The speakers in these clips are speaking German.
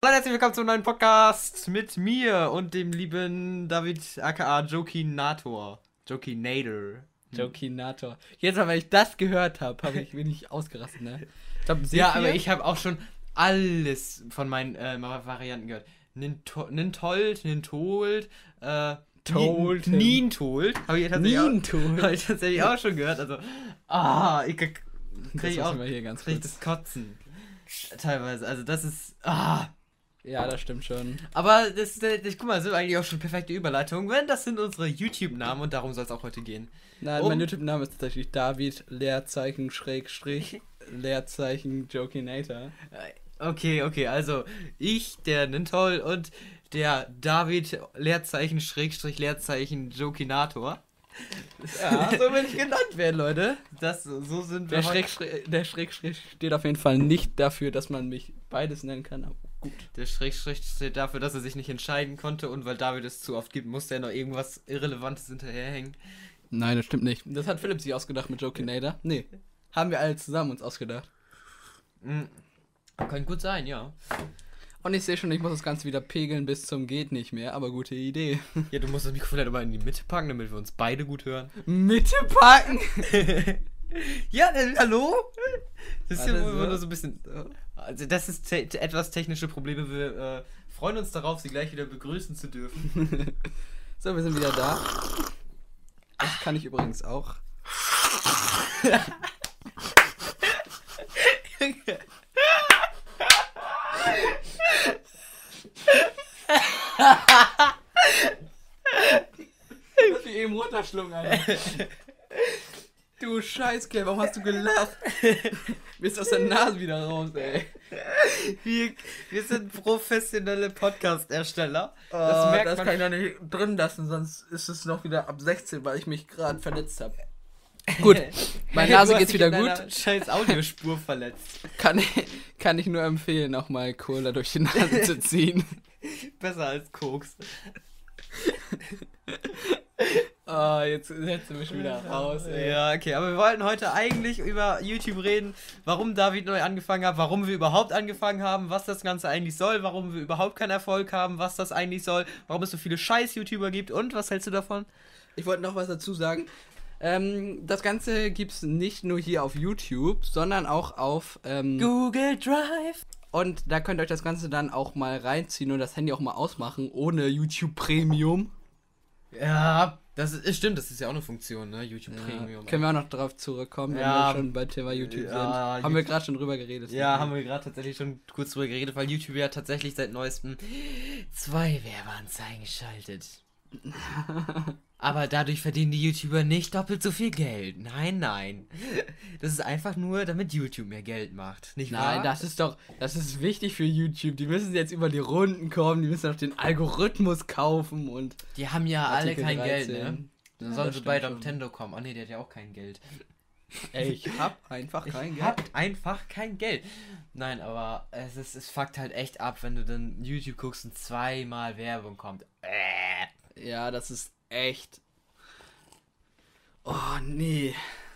Hallo, herzlich willkommen zum neuen Podcast mit mir und dem lieben David aka Jokinator. Jokinator. Jokinator. Jetzt mal, wenn ich das gehört habe, habe ich wenig ausgerastet, ne? Ich glaub, ja, aber ich habe auch schon alles von meinen äh, Varianten gehört. Nintold, Nintold, äh, Told. Nintold. Habe ich, hab ich tatsächlich auch schon gehört. Also, ah, ich krieg, krieg ich auch hier ganz krieg das Kotzen. Teilweise. Also, das ist, ah. Ja, das stimmt schon. Aber das, das, guck mal, das sind eigentlich auch schon perfekte Überleitungen, wenn das sind unsere YouTube-Namen und darum soll es auch heute gehen. Nein, um, mein YouTube-Name ist tatsächlich David Leerzeichen Schrägstrich Leerzeichen Jokinator. Okay, okay, also ich, der Nintol und der David Leerzeichen Schrägstrich Leerzeichen Jokinator. Ja, so will ich genannt werden, Leute. Das, so sind wir. Der Schrägstrich, der Schrägstrich steht auf jeden Fall nicht dafür, dass man mich beides nennen kann. Gut. Der Schrägstrich steht dafür, dass er sich nicht entscheiden konnte und weil David es zu oft gibt, musste er noch irgendwas Irrelevantes hinterherhängen. Nein, das stimmt nicht. Das hat Philipp sich ausgedacht mit Jokinator. Nee. Haben wir alle zusammen uns ausgedacht. Mhm. Kann gut sein, ja. Und ich sehe schon, ich muss das Ganze wieder pegeln bis zum geht nicht mehr, aber gute Idee. Ja, du musst das Mikrofon halt immer in die Mitte packen, damit wir uns beide gut hören. Mitte packen? ja, äh, hallo? Das ist ja immer nur so ein bisschen. Also, das ist te etwas technische Probleme. Wir äh, freuen uns darauf, Sie gleich wieder begrüßen zu dürfen. so, wir sind wieder da. Das kann ich übrigens auch. Wie eben runterschlungen, Alter. Du Scheißkerl, warum hast du gelacht? Mir ist aus der Nase wieder raus, ey. Wir, wir sind professionelle Podcast-Ersteller. Oh, das merkt das man. kann ich noch nicht drin lassen, sonst ist es noch wieder ab 16, weil ich mich gerade verletzt habe. Gut, meine Nase geht's wieder gut. Scheiß Audiospur verletzt. Kann ich, kann ich nur empfehlen, auch mal Cola durch die Nase zu ziehen. Besser als Koks. Oh, jetzt setzt du mich wieder raus. Ey. Ja, okay, aber wir wollten heute eigentlich über YouTube reden, warum David neu angefangen hat, warum wir überhaupt angefangen haben, was das Ganze eigentlich soll, warum wir überhaupt keinen Erfolg haben, was das eigentlich soll, warum es so viele Scheiß-YouTuber gibt und was hältst du davon? Ich wollte noch was dazu sagen. Ähm, das Ganze gibt es nicht nur hier auf YouTube, sondern auch auf ähm, Google Drive. Und da könnt ihr euch das Ganze dann auch mal reinziehen und das Handy auch mal ausmachen, ohne YouTube Premium. Ja, das ist, stimmt, das ist ja auch eine Funktion, ne? YouTube ja, Premium. Können wir auch noch darauf zurückkommen, wenn ja, wir schon bei Thema YouTube ja, sind. Haben YouTube, wir gerade schon drüber geredet. Ja, haben wir gerade tatsächlich schon kurz drüber geredet, weil YouTube ja tatsächlich seit neuestem zwei Werbeanzeigen schaltet. Aber dadurch verdienen die YouTuber nicht doppelt so viel Geld. Nein, nein. Das ist einfach nur, damit YouTube mehr Geld macht. Nicht wahr? Nein, das ist doch, das ist wichtig für YouTube. Die müssen jetzt über die Runden kommen, die müssen auch den Algorithmus kaufen und. Die haben ja Artikel alle kein 13. Geld, ne? Dann ja, sollen sie bei Nintendo kommen. Oh ne, der hat ja auch kein Geld. Ey, ich hab einfach kein ich Geld. Hab einfach kein Geld. Nein, aber es ist, es fuckt halt echt ab, wenn du dann YouTube guckst und zweimal Werbung kommt. Äh. Ja, das ist echt. Oh, nee.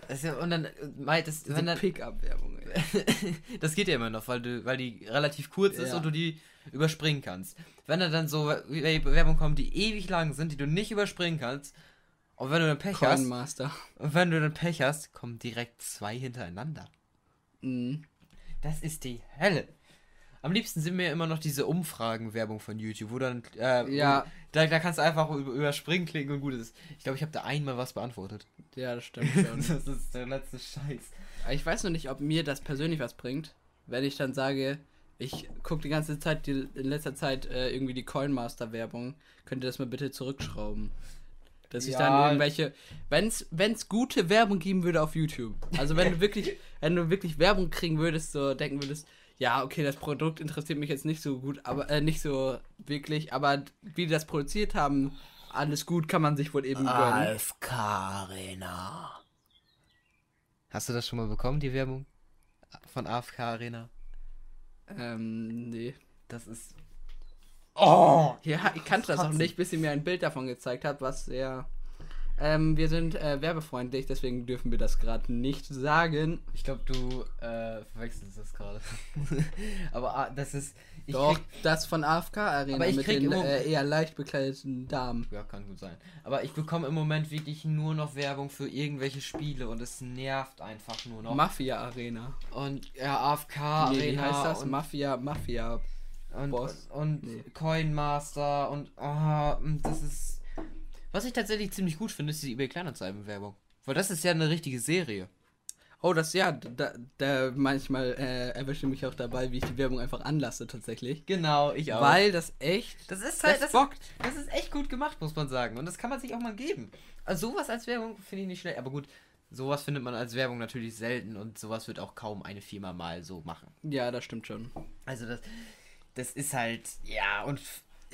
Das ja, und dann, äh, das, wenn dann. Pick-up-Werbung, Das geht ja immer noch, weil, du, weil die relativ kurz ist ja. und du die überspringen kannst. Wenn da dann so Werbung kommt, die ewig lang sind, die du nicht überspringen kannst, und wenn du dann Pech hast. Master. Und wenn du dann Pech hast, kommen direkt zwei hintereinander. Mhm. Das ist die Hölle. Am liebsten sind mir immer noch diese Umfragen-Werbung von YouTube, wo dann. Äh, ja. Da, da kannst du einfach über, überspringen klicken und gut ist. Ich glaube, ich habe da einmal was beantwortet. Ja, das stimmt schon. das ist der letzte Scheiß. Ich weiß noch nicht, ob mir das persönlich was bringt, wenn ich dann sage, ich gucke die ganze Zeit, die, in letzter Zeit äh, irgendwie die Coinmaster-Werbung. Könnt ihr das mal bitte zurückschrauben? Dass ich dann irgendwelche, wenn es gute Werbung geben würde auf YouTube. Also wenn du wirklich, wenn du wirklich Werbung kriegen würdest, so denken würdest, ja, okay, das Produkt interessiert mich jetzt nicht so gut, aber äh, nicht so wirklich, aber wie die das produziert haben, alles gut, kann man sich wohl eben gönnen. AFK Arena. Hast du das schon mal bekommen, die Werbung von AFK Arena? Ähm, nee. Das ist. Oh! Ja, ich kannte das auch nicht, bis sie mir ein Bild davon gezeigt hat, was sehr Ähm, wir sind äh, werbefreundlich, deswegen dürfen wir das gerade nicht sagen. Ich glaube, du äh, verwechselst das gerade. aber ah, das ist. Ich Doch, krieg, das von AFK Arena Aber ich mit krieg den immer- äh, eher leicht bekleideten Damen. ja, kann gut sein. Aber ich bekomme im Moment wirklich nur noch Werbung für irgendwelche Spiele und es nervt einfach nur noch. Mafia Arena. und ja, AFK Arena Nee, wie heißt das? und Mafia, Mafia. und, Boss? und Nee. Coin Master und oh, und das ist. Was ich tatsächlich ziemlich gut finde, ist die eBay Kleinanzeigen-Werbung. Weil das ist ja eine richtige Serie. Oh, das ja, da, da manchmal äh, erwische ich mich auch dabei, wie ich die Werbung einfach anlasse tatsächlich. Genau, ich Weil das echt. Das ist halt. Das, bockt. das ist echt gut gemacht, muss man sagen. Und das kann man sich auch mal geben. Also sowas als Werbung finde ich nicht schlecht. Aber gut, sowas findet man als Werbung natürlich selten und sowas wird auch kaum eine Firma mal so machen. Ja, das stimmt schon. Also das, das ist halt, ja, und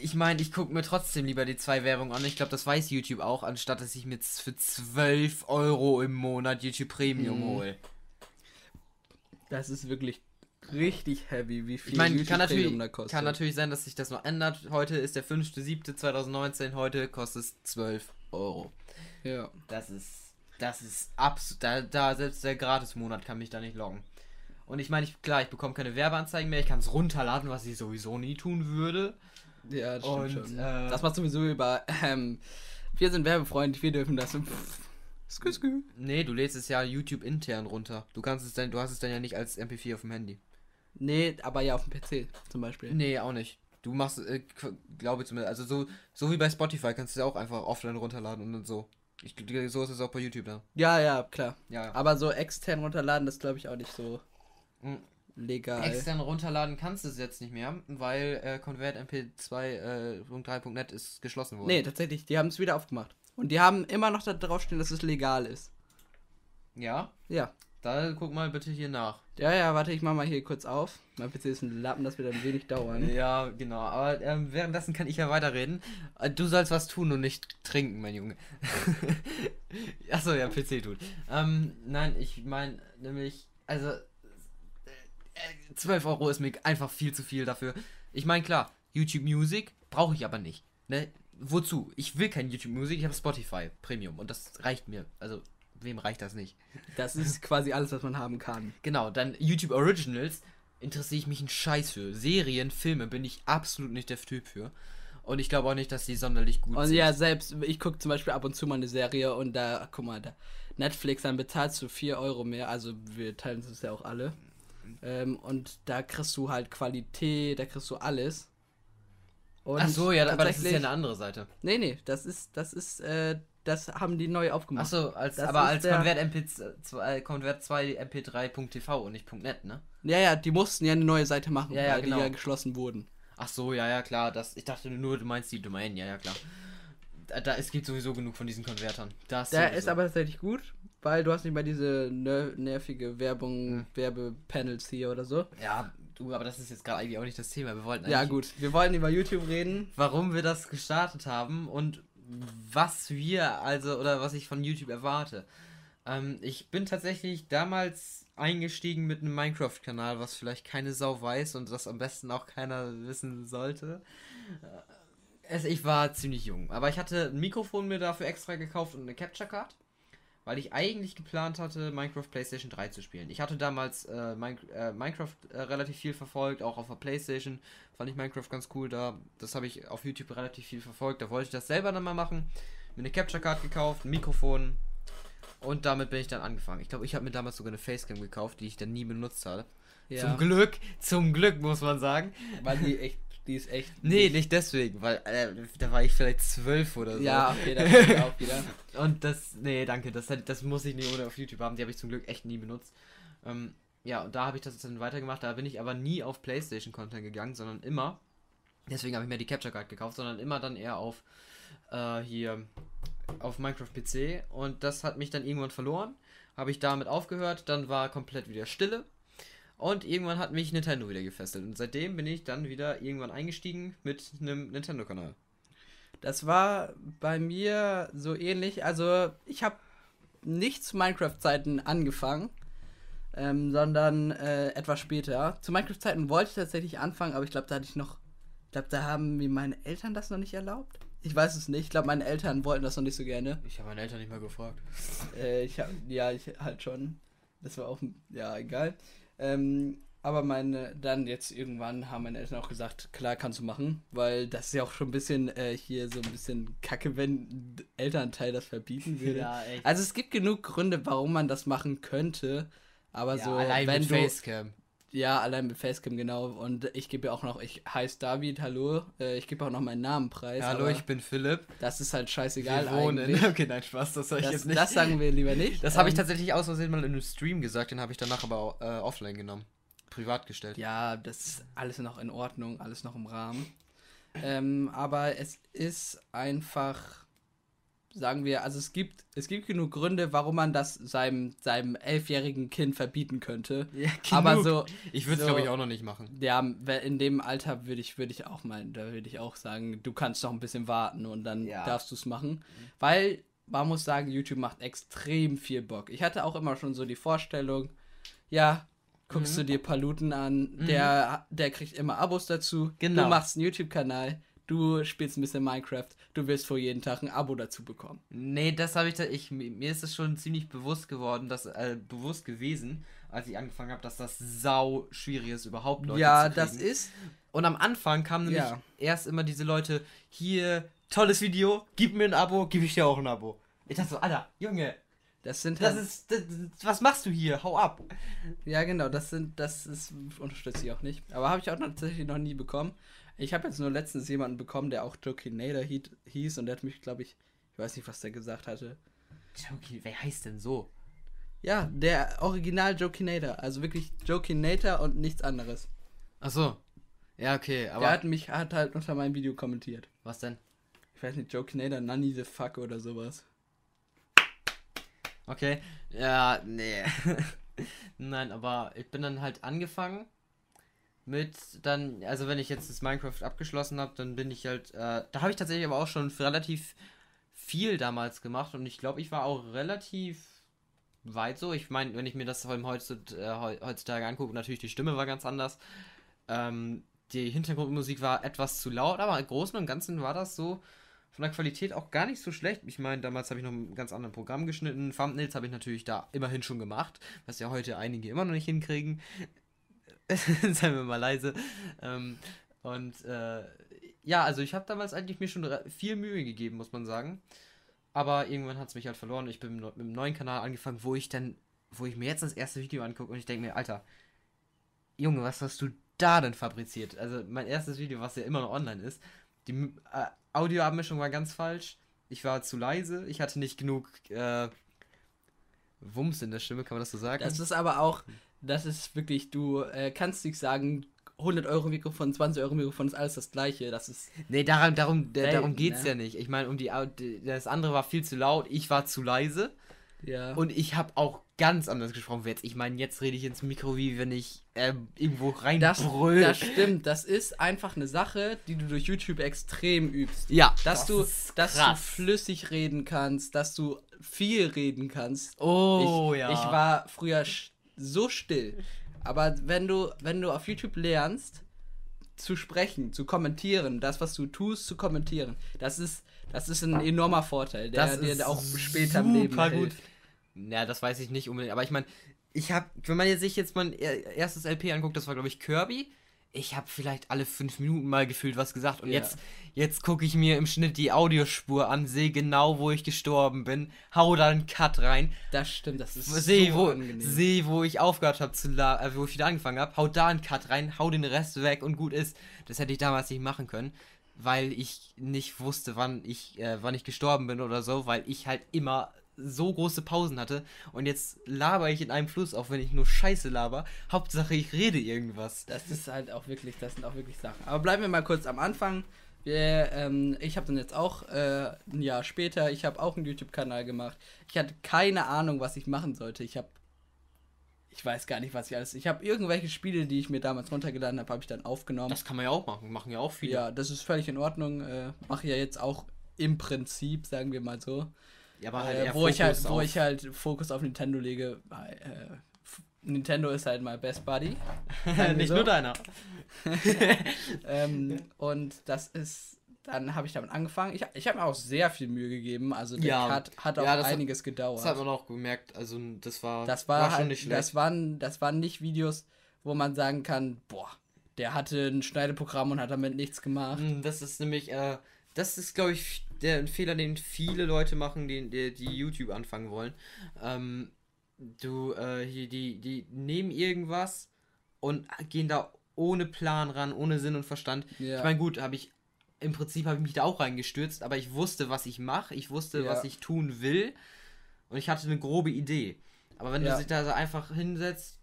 ich meine, ich gucke mir trotzdem lieber die zwei Werbungen an. Ich glaube, das weiß YouTube auch, anstatt dass ich mir für 12 Euro im Monat YouTube Premium Mhm. hole. Das ist wirklich richtig heavy, wie viel Ich meine, YouTube kann natürlich, Premium da kostet. kann natürlich sein, dass sich das noch ändert. Heute ist der 5.7.2019, heute kostet es 12 Euro. Ja. Das ist, das ist absolut, da, da selbst der Gratis-Monat kann mich da nicht loggen. Und ich meine, ich, klar, ich bekomme keine Werbeanzeigen mehr, ich kann es runterladen, was ich sowieso nie tun würde. Ja, das Und, stimmt schon. äh, das macht sowieso über. Ähm, wir sind werbefreundlich, wir dürfen das. Skü, skü. Nee, du lädst es ja YouTube intern runter. Du kannst es dann, du hast es dann ja nicht als MP4 auf dem Handy. Nee, aber ja auf dem PC zum Beispiel. Nee, auch nicht. Du machst, äh, glaube ich zumindest, also so, so wie bei Spotify kannst du ja auch einfach offline runterladen und dann so. Ich, so ist es auch bei YouTube da. Ja, ja, klar. Ja, ja. Aber so extern runterladen, das glaube ich auch nicht so Mhm. Legal. Extern runterladen kannst du es jetzt nicht mehr, weil äh, ConvertMP2.3.net ist geschlossen worden. Nee, tatsächlich, die haben es wieder aufgemacht. Und die haben immer noch da drauf stehen, dass es legal ist. Ja, Ja. da guck mal bitte hier nach. Ja, ja, warte, ich mach mal hier kurz auf. Mein PC ist ein Lappen, das wird ein wenig dauern. Ja, genau. Aber ähm, währenddessen kann ich ja weiterreden. Äh, Du sollst was tun und nicht trinken, mein Junge. Achso, ja, PC tut. Ähm, nein, ich meine nämlich, also äh, äh, 12 Euro ist mir einfach viel zu viel dafür. Ich meine, klar, YouTube Music brauche ich aber nicht. Ne? Wozu? Ich will kein YouTube Music, ich habe Spotify Premium und das reicht mir. Also, wem reicht das nicht? Das ist quasi alles, was man haben kann. Genau, dann YouTube Originals interessiere ich mich einen Scheiß für. Serien, Filme bin ich absolut nicht der Typ für. Und ich glaube auch nicht, dass die sonderlich gut Und sind. ja, selbst, ich gucke zum Beispiel ab und zu mal eine Serie und da, guck mal, da Netflix, dann bezahlst du 4 Euro mehr, also wir teilen es ja auch alle. Ähm, und da kriegst du halt Qualität, da kriegst du alles. Und Ach so, ja, aber das ist ja eine andere Seite. Nee, nee, das ist, das ist, äh, das haben die neu aufgemacht. Ach so, als, Das aber als Convert, MP2, äh, Convert 2 MP3.tv und nicht .net, ne? Ja, ja, die mussten ja eine neue Seite machen, Ja, ja, weil genau. die ja geschlossen wurden. Ach so, ja, ja, klar. Das, ich dachte nur, du meinst die Domain. Ja, ja, klar. Da, da es gibt sowieso genug von diesen Konvertern. Das Der sowieso. ist aber tatsächlich gut, weil du hast nicht mal diese ner nervige Werbung, Hm. Werbepanels hier oder so. Ja, du, aber das ist jetzt gerade eigentlich auch nicht das Thema. Wir wollten Ja gut, wir wollen über YouTube reden. warum wir das gestartet haben und was wir also oder was ich von YouTube erwarte. Ähm, ich bin tatsächlich damals eingestiegen mit einem Minecraft-Kanal, was vielleicht keine Sau weiß und das am besten auch keiner wissen sollte. Äh, Es, ich war ziemlich jung, aber ich hatte ein Mikrofon mir dafür extra gekauft und eine Capture Card, weil ich eigentlich geplant hatte, Minecraft PlayStation 3 zu spielen. Ich hatte damals äh, Min äh, Minecraft äh, relativ viel verfolgt, auch auf der PlayStation fand ich Minecraft ganz cool da. Das habe ich auf YouTube relativ viel verfolgt. Da wollte ich das selber dann mal machen. Mir eine Capture Card gekauft, ein Mikrofon und damit bin ich dann angefangen. Ich glaube, ich habe mir damals sogar eine Facecam gekauft, die ich dann nie benutzt habe. Ja, Zum Glück, zum Glück muss man sagen. weil die echt, die ist echt. Nee, nicht deswegen, weil äh, da war ich vielleicht zwölf oder so. Ja, okay, stimmt auch wieder. Und das, nee, danke, das, das muss ich nicht ohne auf YouTube haben. Die habe ich zum Glück echt nie benutzt. Ähm, ja, und da habe ich das dann weitergemacht. Da bin ich aber nie auf PlayStation-Content gegangen, sondern immer, deswegen habe ich mir die Capture Card gekauft, sondern immer dann eher auf äh, hier auf Minecraft PC. Und das hat mich dann irgendwann verloren. Habe ich damit aufgehört, dann war komplett wieder Stille. Und irgendwann hat mich Nintendo wieder gefesselt. Und seitdem bin ich dann wieder irgendwann eingestiegen mit einem Nintendo-Kanal. Das war bei mir so ähnlich. Also, ich habe nicht zu Minecraft-Zeiten angefangen, ähm, sondern äh, etwas später. Zu Minecraft-Zeiten wollte ich tatsächlich anfangen, aber ich glaube, da hatte ich noch. Ich glaube, da haben mir meine Eltern das noch nicht erlaubt. Ich weiß es nicht. Ich glaube, meine Eltern wollten das noch nicht so gerne. Ich habe meine Eltern nicht mal gefragt. Äh, ich hab, ja, ich halt schon. Das war auch, ja, egal. Ähm, aber meine, dann jetzt irgendwann haben meine Eltern auch gesagt, klar kannst du machen, weil das ist ja auch schon ein bisschen äh, hier so ein bisschen kacke, wenn ein Elternteil das verbieten würde. Ja, echt. Also es gibt genug Gründe, warum man das machen könnte, aber ja, so, allein wenn mit du, Facecam. Ja, allein mit Facecam, genau. Und ich gebe ja auch noch, ich heiße David, hallo. Äh, ich gebe auch noch meinen Namen preis. Hallo, ich bin Philipp. Das ist halt scheißegal Wir wohnen. eigentlich. Okay, nein, Spaß, das soll ich Das, jetzt nicht. das sagen wir lieber nicht. Das habe ich Ähm, tatsächlich aus Versehen mal in einem Stream gesagt, den habe ich danach aber äh, offline genommen. Privat gestellt. Ja, das ist alles noch in Ordnung, alles noch im Rahmen. Ähm, aber es ist einfach, sagen wir, also es gibt, es gibt genug Gründe, warum man das seinem, seinem elfjährigen Kind verbieten könnte. Ja, Aber genug. so, Ich würde es, so- glaube ich, auch noch nicht machen. ja, in dem Alter würde ich, würde ich auch mal, da würde ich auch sagen, du kannst noch ein bisschen warten und dann Ja. darfst du es machen. Weil man muss sagen, YouTube macht extrem viel Bock. Ich hatte auch immer schon so die Vorstellung, ja, guckst Mhm. du dir Paluten an, der, der kriegt immer Abos dazu. Genau. Du machst einen YouTube-Kanal, du spielst ein bisschen Minecraft, du wirst vor jeden Tag ein Abo dazu bekommen. Nee, das habe ich, da, ich. Mir ist es schon ziemlich bewusst geworden, dass, äh, bewusst gewesen, als ich angefangen habe, dass das sau schwierig ist, überhaupt Leute ja, das ist. Und am Anfang kamen nämlich Ja. erst immer diese Leute, hier, tolles Video, gib mir ein Abo, gib ich dir auch ein Abo. Ich dachte so, Alter, Junge, Das sind das halt- ist, das, was machst du hier? Hau ab. Ja, genau, das sind, das ist, unterstütze ich auch nicht. Aber habe ich auch tatsächlich noch nie bekommen. Ich habe jetzt nur letztens jemanden bekommen, der auch Jokinator hieß und der hat mich, glaube ich, ich weiß nicht, was der gesagt hatte. Okay, wer heißt denn so? Ja, der Original Jokinator, also wirklich Jokinator und nichts anderes. Ach so. Ja, okay, aber der hat mich, hat halt unter meinem Video kommentiert. was denn? Ich weiß nicht, Jokinator, Nanny the fuck oder sowas. Okay. Ja, nee. Nein, aber ich bin dann halt angefangen mit dann, also wenn ich jetzt das Minecraft abgeschlossen habe, dann bin ich halt, äh, da habe ich tatsächlich aber auch schon relativ viel damals gemacht und ich glaube, ich war auch relativ weit so. Ich meine, wenn ich mir das äh, heu- heutzutage angucke, natürlich die Stimme war ganz anders. Ähm, die Hintergrundmusik war etwas zu laut, aber im Großen und Ganzen war das so von der Qualität auch gar nicht so schlecht. Ich meine, damals habe ich noch ein ganz anderes Programm geschnitten. Thumbnails habe ich natürlich da immerhin schon gemacht, was ja heute einige immer noch nicht hinkriegen. Seien wir mal leise. Ähm, und äh, ja, also ich habe damals eigentlich mir schon viel Mühe gegeben, muss man sagen. Aber irgendwann hat es mich halt verloren. Ich bin mit einem neuen Kanal angefangen, wo ich dann, wo ich mir jetzt das erste Video angucke und ich denke mir, Alter, Junge, was hast du da denn fabriziert? Also mein erstes Video, was ja immer noch online ist, die äh, Audioabmischung war ganz falsch. Ich war zu leise. Ich hatte nicht genug äh, Wumms in der Stimme, kann man das so sagen? Das ist aber auch, das ist wirklich, du äh, kannst nicht sagen, 100 Euro Mikrofon, 20 Euro Mikrofon ist alles das gleiche. Das ist, nee, darum, darum, Selten, darum geht's ne? ja nicht. Ich meine, um die, das andere war viel zu laut, ich war zu leise ja. und ich habe auch ganz anders gesprochen wie jetzt. Ich meine, jetzt rede ich ins Mikro, wie wenn ich äh, irgendwo rein Das, brüll. das stimmt, das ist einfach eine Sache, die du durch YouTube extrem übst. ja, Dass das du, dass du flüssig reden kannst, dass du viel reden kannst. Oh ich, ja. Ich war früher so still. Aber wenn du, wenn du auf YouTube lernst, zu sprechen, zu kommentieren, das, was du tust, zu kommentieren, das ist, das ist ein enormer Vorteil, der das dir auch später im Leben hilft. Ja, das weiß ich nicht unbedingt. Aber ich meine, ich habe, wenn man jetzt sich jetzt mein er- erstes LP anguckt, das war glaube ich Kirby. Ich habe vielleicht alle fünf Minuten mal gefühlt was gesagt und Ja. jetzt, jetzt gucke ich mir im Schnitt die Audiospur an, sehe genau, wo ich gestorben bin, hau da einen Cut rein, Das stimmt, das ist sehe, so wo, angenehm. seh, wo ich aufgehört habe zu äh, wo ich wieder angefangen habe, hau da einen Cut rein, hau den Rest weg und gut ist. Das hätte ich damals nicht machen können, weil ich nicht wusste, wann ich, äh, wann ich gestorben bin oder so, weil ich halt immer so große Pausen hatte und jetzt laber ich in einem Fluss, auch wenn ich nur Scheiße laber. Hauptsache ich rede irgendwas. Das ist halt auch wirklich, das sind auch wirklich Sachen. Aber bleiben wir mal kurz am Anfang. Wir, ähm, ich habe dann jetzt auch äh, ein Jahr später, ich habe auch einen YouTube-Kanal gemacht. Ich hatte keine Ahnung, was ich machen sollte. Ich habe, ich weiß gar nicht, was ich alles. Ich habe irgendwelche Spiele, die ich mir damals runtergeladen habe, habe ich dann aufgenommen. Das kann man ja auch machen, machen ja auch viele. ja, das ist völlig in Ordnung. Äh, Mache ja jetzt auch im Prinzip, sagen wir mal so. Ja, aber halt Äh, wo, ich halt, Fokus wo auf- ich halt Fokus auf Nintendo lege. Äh, Nintendo ist halt mein Best Buddy. nicht so. nur deiner. ähm, und das ist, dann habe ich damit angefangen. Ich, ich habe mir auch sehr viel Mühe gegeben. Also der Ja. Cut hat auch Ja, das hat- einiges gedauert. Das hat man auch gemerkt. Also, das war, Das war, schon halt, nicht schlecht. das waren, das waren nicht Videos, wo man sagen kann, boah, der hatte ein Schneideprogramm und hat damit nichts gemacht. Mm, Das ist nämlich, äh, das ist, glaube ich, der Fehler, den viele Leute machen, die, die, die YouTube anfangen wollen. Ähm, du, äh, hier, die, die nehmen irgendwas und gehen da ohne Plan ran, ohne Sinn und Verstand. Ja. Ich meine, gut, habe ich, im Prinzip habe ich mich da auch reingestürzt, aber ich wusste, was ich mache, ich wusste, Ja. was ich tun will und ich hatte eine grobe Idee. Aber wenn Ja. du dich da so einfach hinsetzt,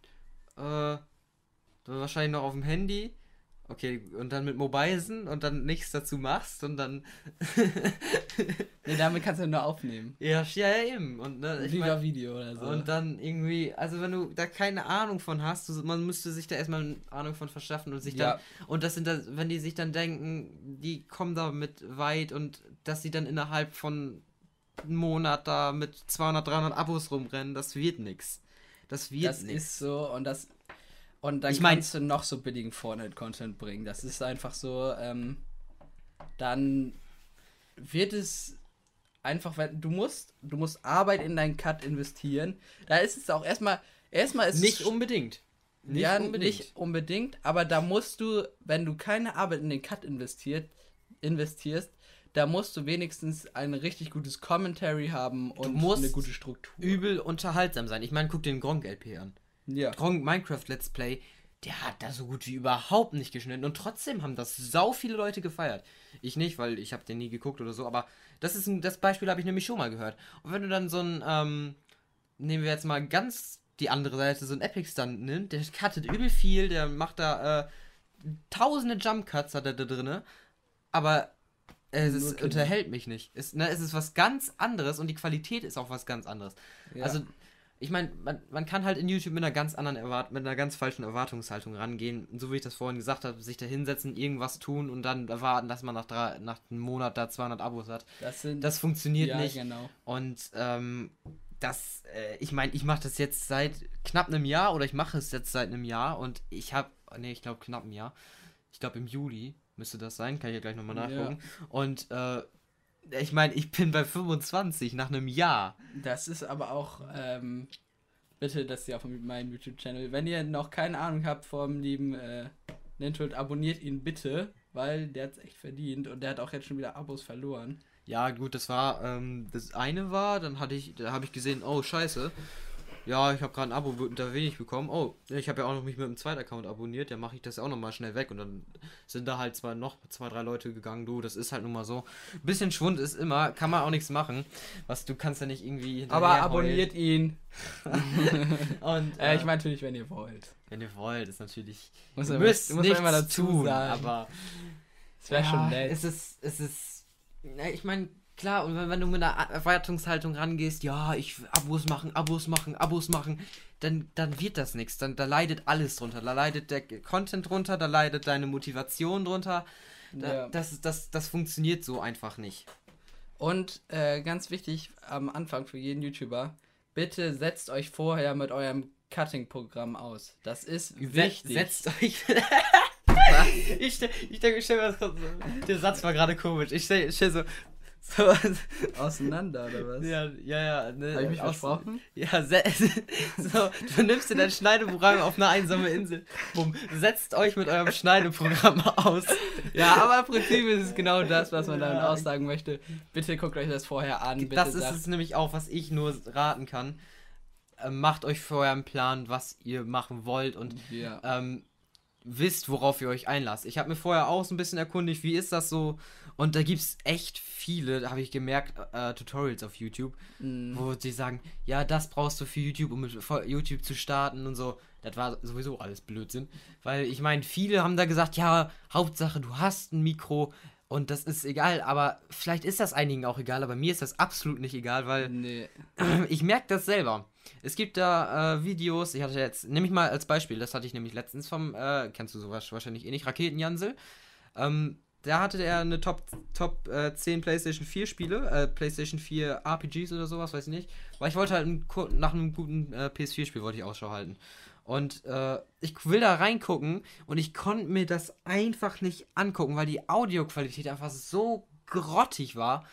äh, dann wahrscheinlich noch auf dem Handy, okay, und dann mit Mobilesen und dann nichts dazu machst und dann. Nee, damit kannst du nur aufnehmen. ja, ja, ja, eben. Und, ne, ich mein, Video oder so. und dann irgendwie, also wenn du da keine Ahnung von hast, du, man müsste sich da erstmal eine Ahnung von verschaffen und sich Ja. dann. Und das sind da, wenn die sich dann denken, die kommen da mit weit und dass sie dann innerhalb von einem Monat da mit 200, 300 Abos rumrennen, das wird nix. Das wird das nix. ist so und das und dann Ich mein- kannst du noch so billigen Fortnite-Content bringen. Das ist einfach so, ähm, dann wird es einfach, wenn du musst, du musst Arbeit in deinen Cut investieren. Da ist es auch erstmal, erstmal ist Nicht es unbedingt. Nicht ja, unbedingt. nicht unbedingt, aber da musst du, wenn du keine Arbeit in den Cut investiert, investierst, da musst du wenigstens ein richtig gutes Commentary haben und musst eine gute Struktur. Übel unterhaltsam sein. Ich meine, guck den Gronk LP an. Ja. Gronk Minecraft Let's Play, der hat da so gut wie überhaupt nicht geschnitten und trotzdem haben das sau viele Leute gefeiert. Ich nicht, weil ich habe den nie geguckt oder so, aber das ist ein, das Beispiel habe ich nämlich schon mal gehört. Und wenn du dann so ein ähm, nehmen wir jetzt mal ganz die andere Seite, so ein Epic Stunt nimmt, der cuttet übel viel, der macht da äh, tausende Jump Cuts hat er da drinne, aber es ist, unterhält mich nicht. Es, ne, es ist was ganz anderes und die Qualität ist auch was ganz anderes. Ja. Also, ich meine, man, man kann halt in YouTube mit einer ganz anderen Erwart mit einer ganz falschen Erwartungshaltung rangehen. So wie ich das vorhin gesagt habe, sich da hinsetzen, irgendwas tun und dann erwarten, dass man nach, drei, nach einem Monat da 200 Abos hat. das sind Das funktioniert ja, nicht. genau. Und ähm, das, äh, ich meine, ich mache das jetzt seit knapp einem Jahr oder ich mache es jetzt seit einem Jahr und ich habe, nee, ich glaube knapp ein Jahr. Ich glaube im Juli müsste das sein, kann ich ja gleich nochmal Ja. nachgucken. Und äh, ich meine, ich bin bei 25 nach einem Jahr. Das ist aber auch, ähm, bitte, das ist ja auf meinem YouTube-Channel. Wenn ihr noch keine Ahnung habt vom lieben äh, Nintold, abonniert ihn bitte, weil der hat's echt verdient und der hat auch jetzt schon wieder Abos verloren. Ja, gut, das war, ähm, das eine war, dann hatte ich, da habe ich gesehen, oh, scheiße. Ja, ich habe gerade ein Abo da wenig bekommen. Oh, ich habe ja auch noch mich mit einem zweiten Account abonniert, dann mache ich das auch noch mal schnell weg und dann sind da halt zwar noch zwei, drei Leute gegangen. Du, das ist halt nun mal so. bisschen Schwund ist immer, kann man auch nichts machen. Was du kannst ja nicht irgendwie Aber abonniert ihn. heulen. Und Äh, äh, ich meine natürlich, wenn ihr wollt. wenn ihr wollt, ist natürlich Muss ihr man- müsst muss nichts immer dazu tun, sagen. aber Das wäre schon Ja, nett. Es ist, es ist, na, ich meine, klar, und wenn, wenn du mit einer Erwartungshaltung rangehst, ja, ich will Abos machen, Abos machen, Abos machen, dann, dann wird das nichts. Dann da leidet alles drunter. Da leidet der Content drunter, da leidet deine Motivation drunter. Da, Ja. das, das, das funktioniert so einfach nicht. Und äh, ganz wichtig am Anfang für jeden YouTuber, bitte setzt euch vorher mit eurem Cutting-Programm aus. Das ist wichtig. Setzt euch. ich stell, ich denke, ich stell mir das so. Der Satz war gerade komisch. Ich stell, ich stell so. Auseinander, oder was? ja, ja, ja. Ne, Hab ich mich versprochen? Ja, so, du nimmst dir dein Schneideprogramm auf eine einsame Insel. Bumm, setzt euch mit eurem Schneideprogramm aus. Ja, aber im Prinzip ist es genau das, was man damit Ja. aussagen möchte. Bitte guckt euch das vorher an. Bitte das ist es nämlich auch, was ich nur raten kann. Ähm, macht euch vorher einen Plan, was ihr machen wollt und Ja. ähm, wisst, worauf ihr euch einlasst. Ich habe mir vorher auch so ein bisschen erkundigt, wie ist das so? Und da gibt es echt viele, da habe ich gemerkt, äh, Tutorials auf YouTube, Mhm. wo die sagen, ja, das brauchst du für YouTube, um mit YouTube zu starten und so. Das war sowieso alles Blödsinn. Weil ich meine, viele haben da gesagt, ja, Hauptsache du hast ein Mikro und das ist egal, aber vielleicht ist das einigen auch egal, aber mir ist das absolut nicht egal, weil Nee. ich merke das selber. Es gibt da äh, Videos, ich hatte jetzt, nehme ich mal als Beispiel, das hatte ich nämlich letztens vom, äh, kennst du sowas wahrscheinlich eh nicht, Raketenjansel. Ähm, da hatte er eine Top, Top äh, 10 PlayStation 4 Spiele, äh, PlayStation 4 RPGs oder sowas, weiß ich nicht. Weil ich wollte halt einen, nach einem guten äh, PS4-Spiel wollte ich Ausschau halten. Und äh, ich will da reingucken und ich konnte mir das einfach nicht angucken, weil die Audioqualität einfach so grottig war.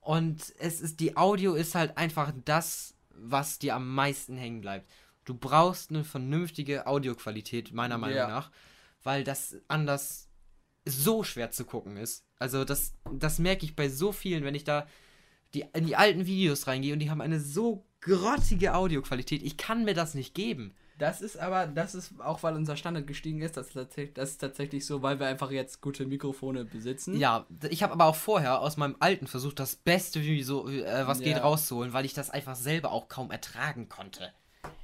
Und es ist, die Audio ist halt einfach das, was dir am meisten hängen bleibt. Du brauchst eine vernünftige Audioqualität, meiner Meinung Ja. nach, weil das anders so schwer zu gucken ist. Also das, das merke ich bei so vielen, wenn ich da die, in die alten Videos reingehe und die haben eine so grottige Audioqualität. Ich kann mir das nicht geben. Das ist aber, das ist auch, weil unser Standard gestiegen ist, das ist, tatsächlich, das ist tatsächlich so, weil wir einfach jetzt gute Mikrofone besitzen. Ja, ich habe aber auch vorher aus meinem alten versucht, das Beste, wie so, äh, was geht, Ja. rauszuholen, weil ich das einfach selber auch kaum ertragen konnte.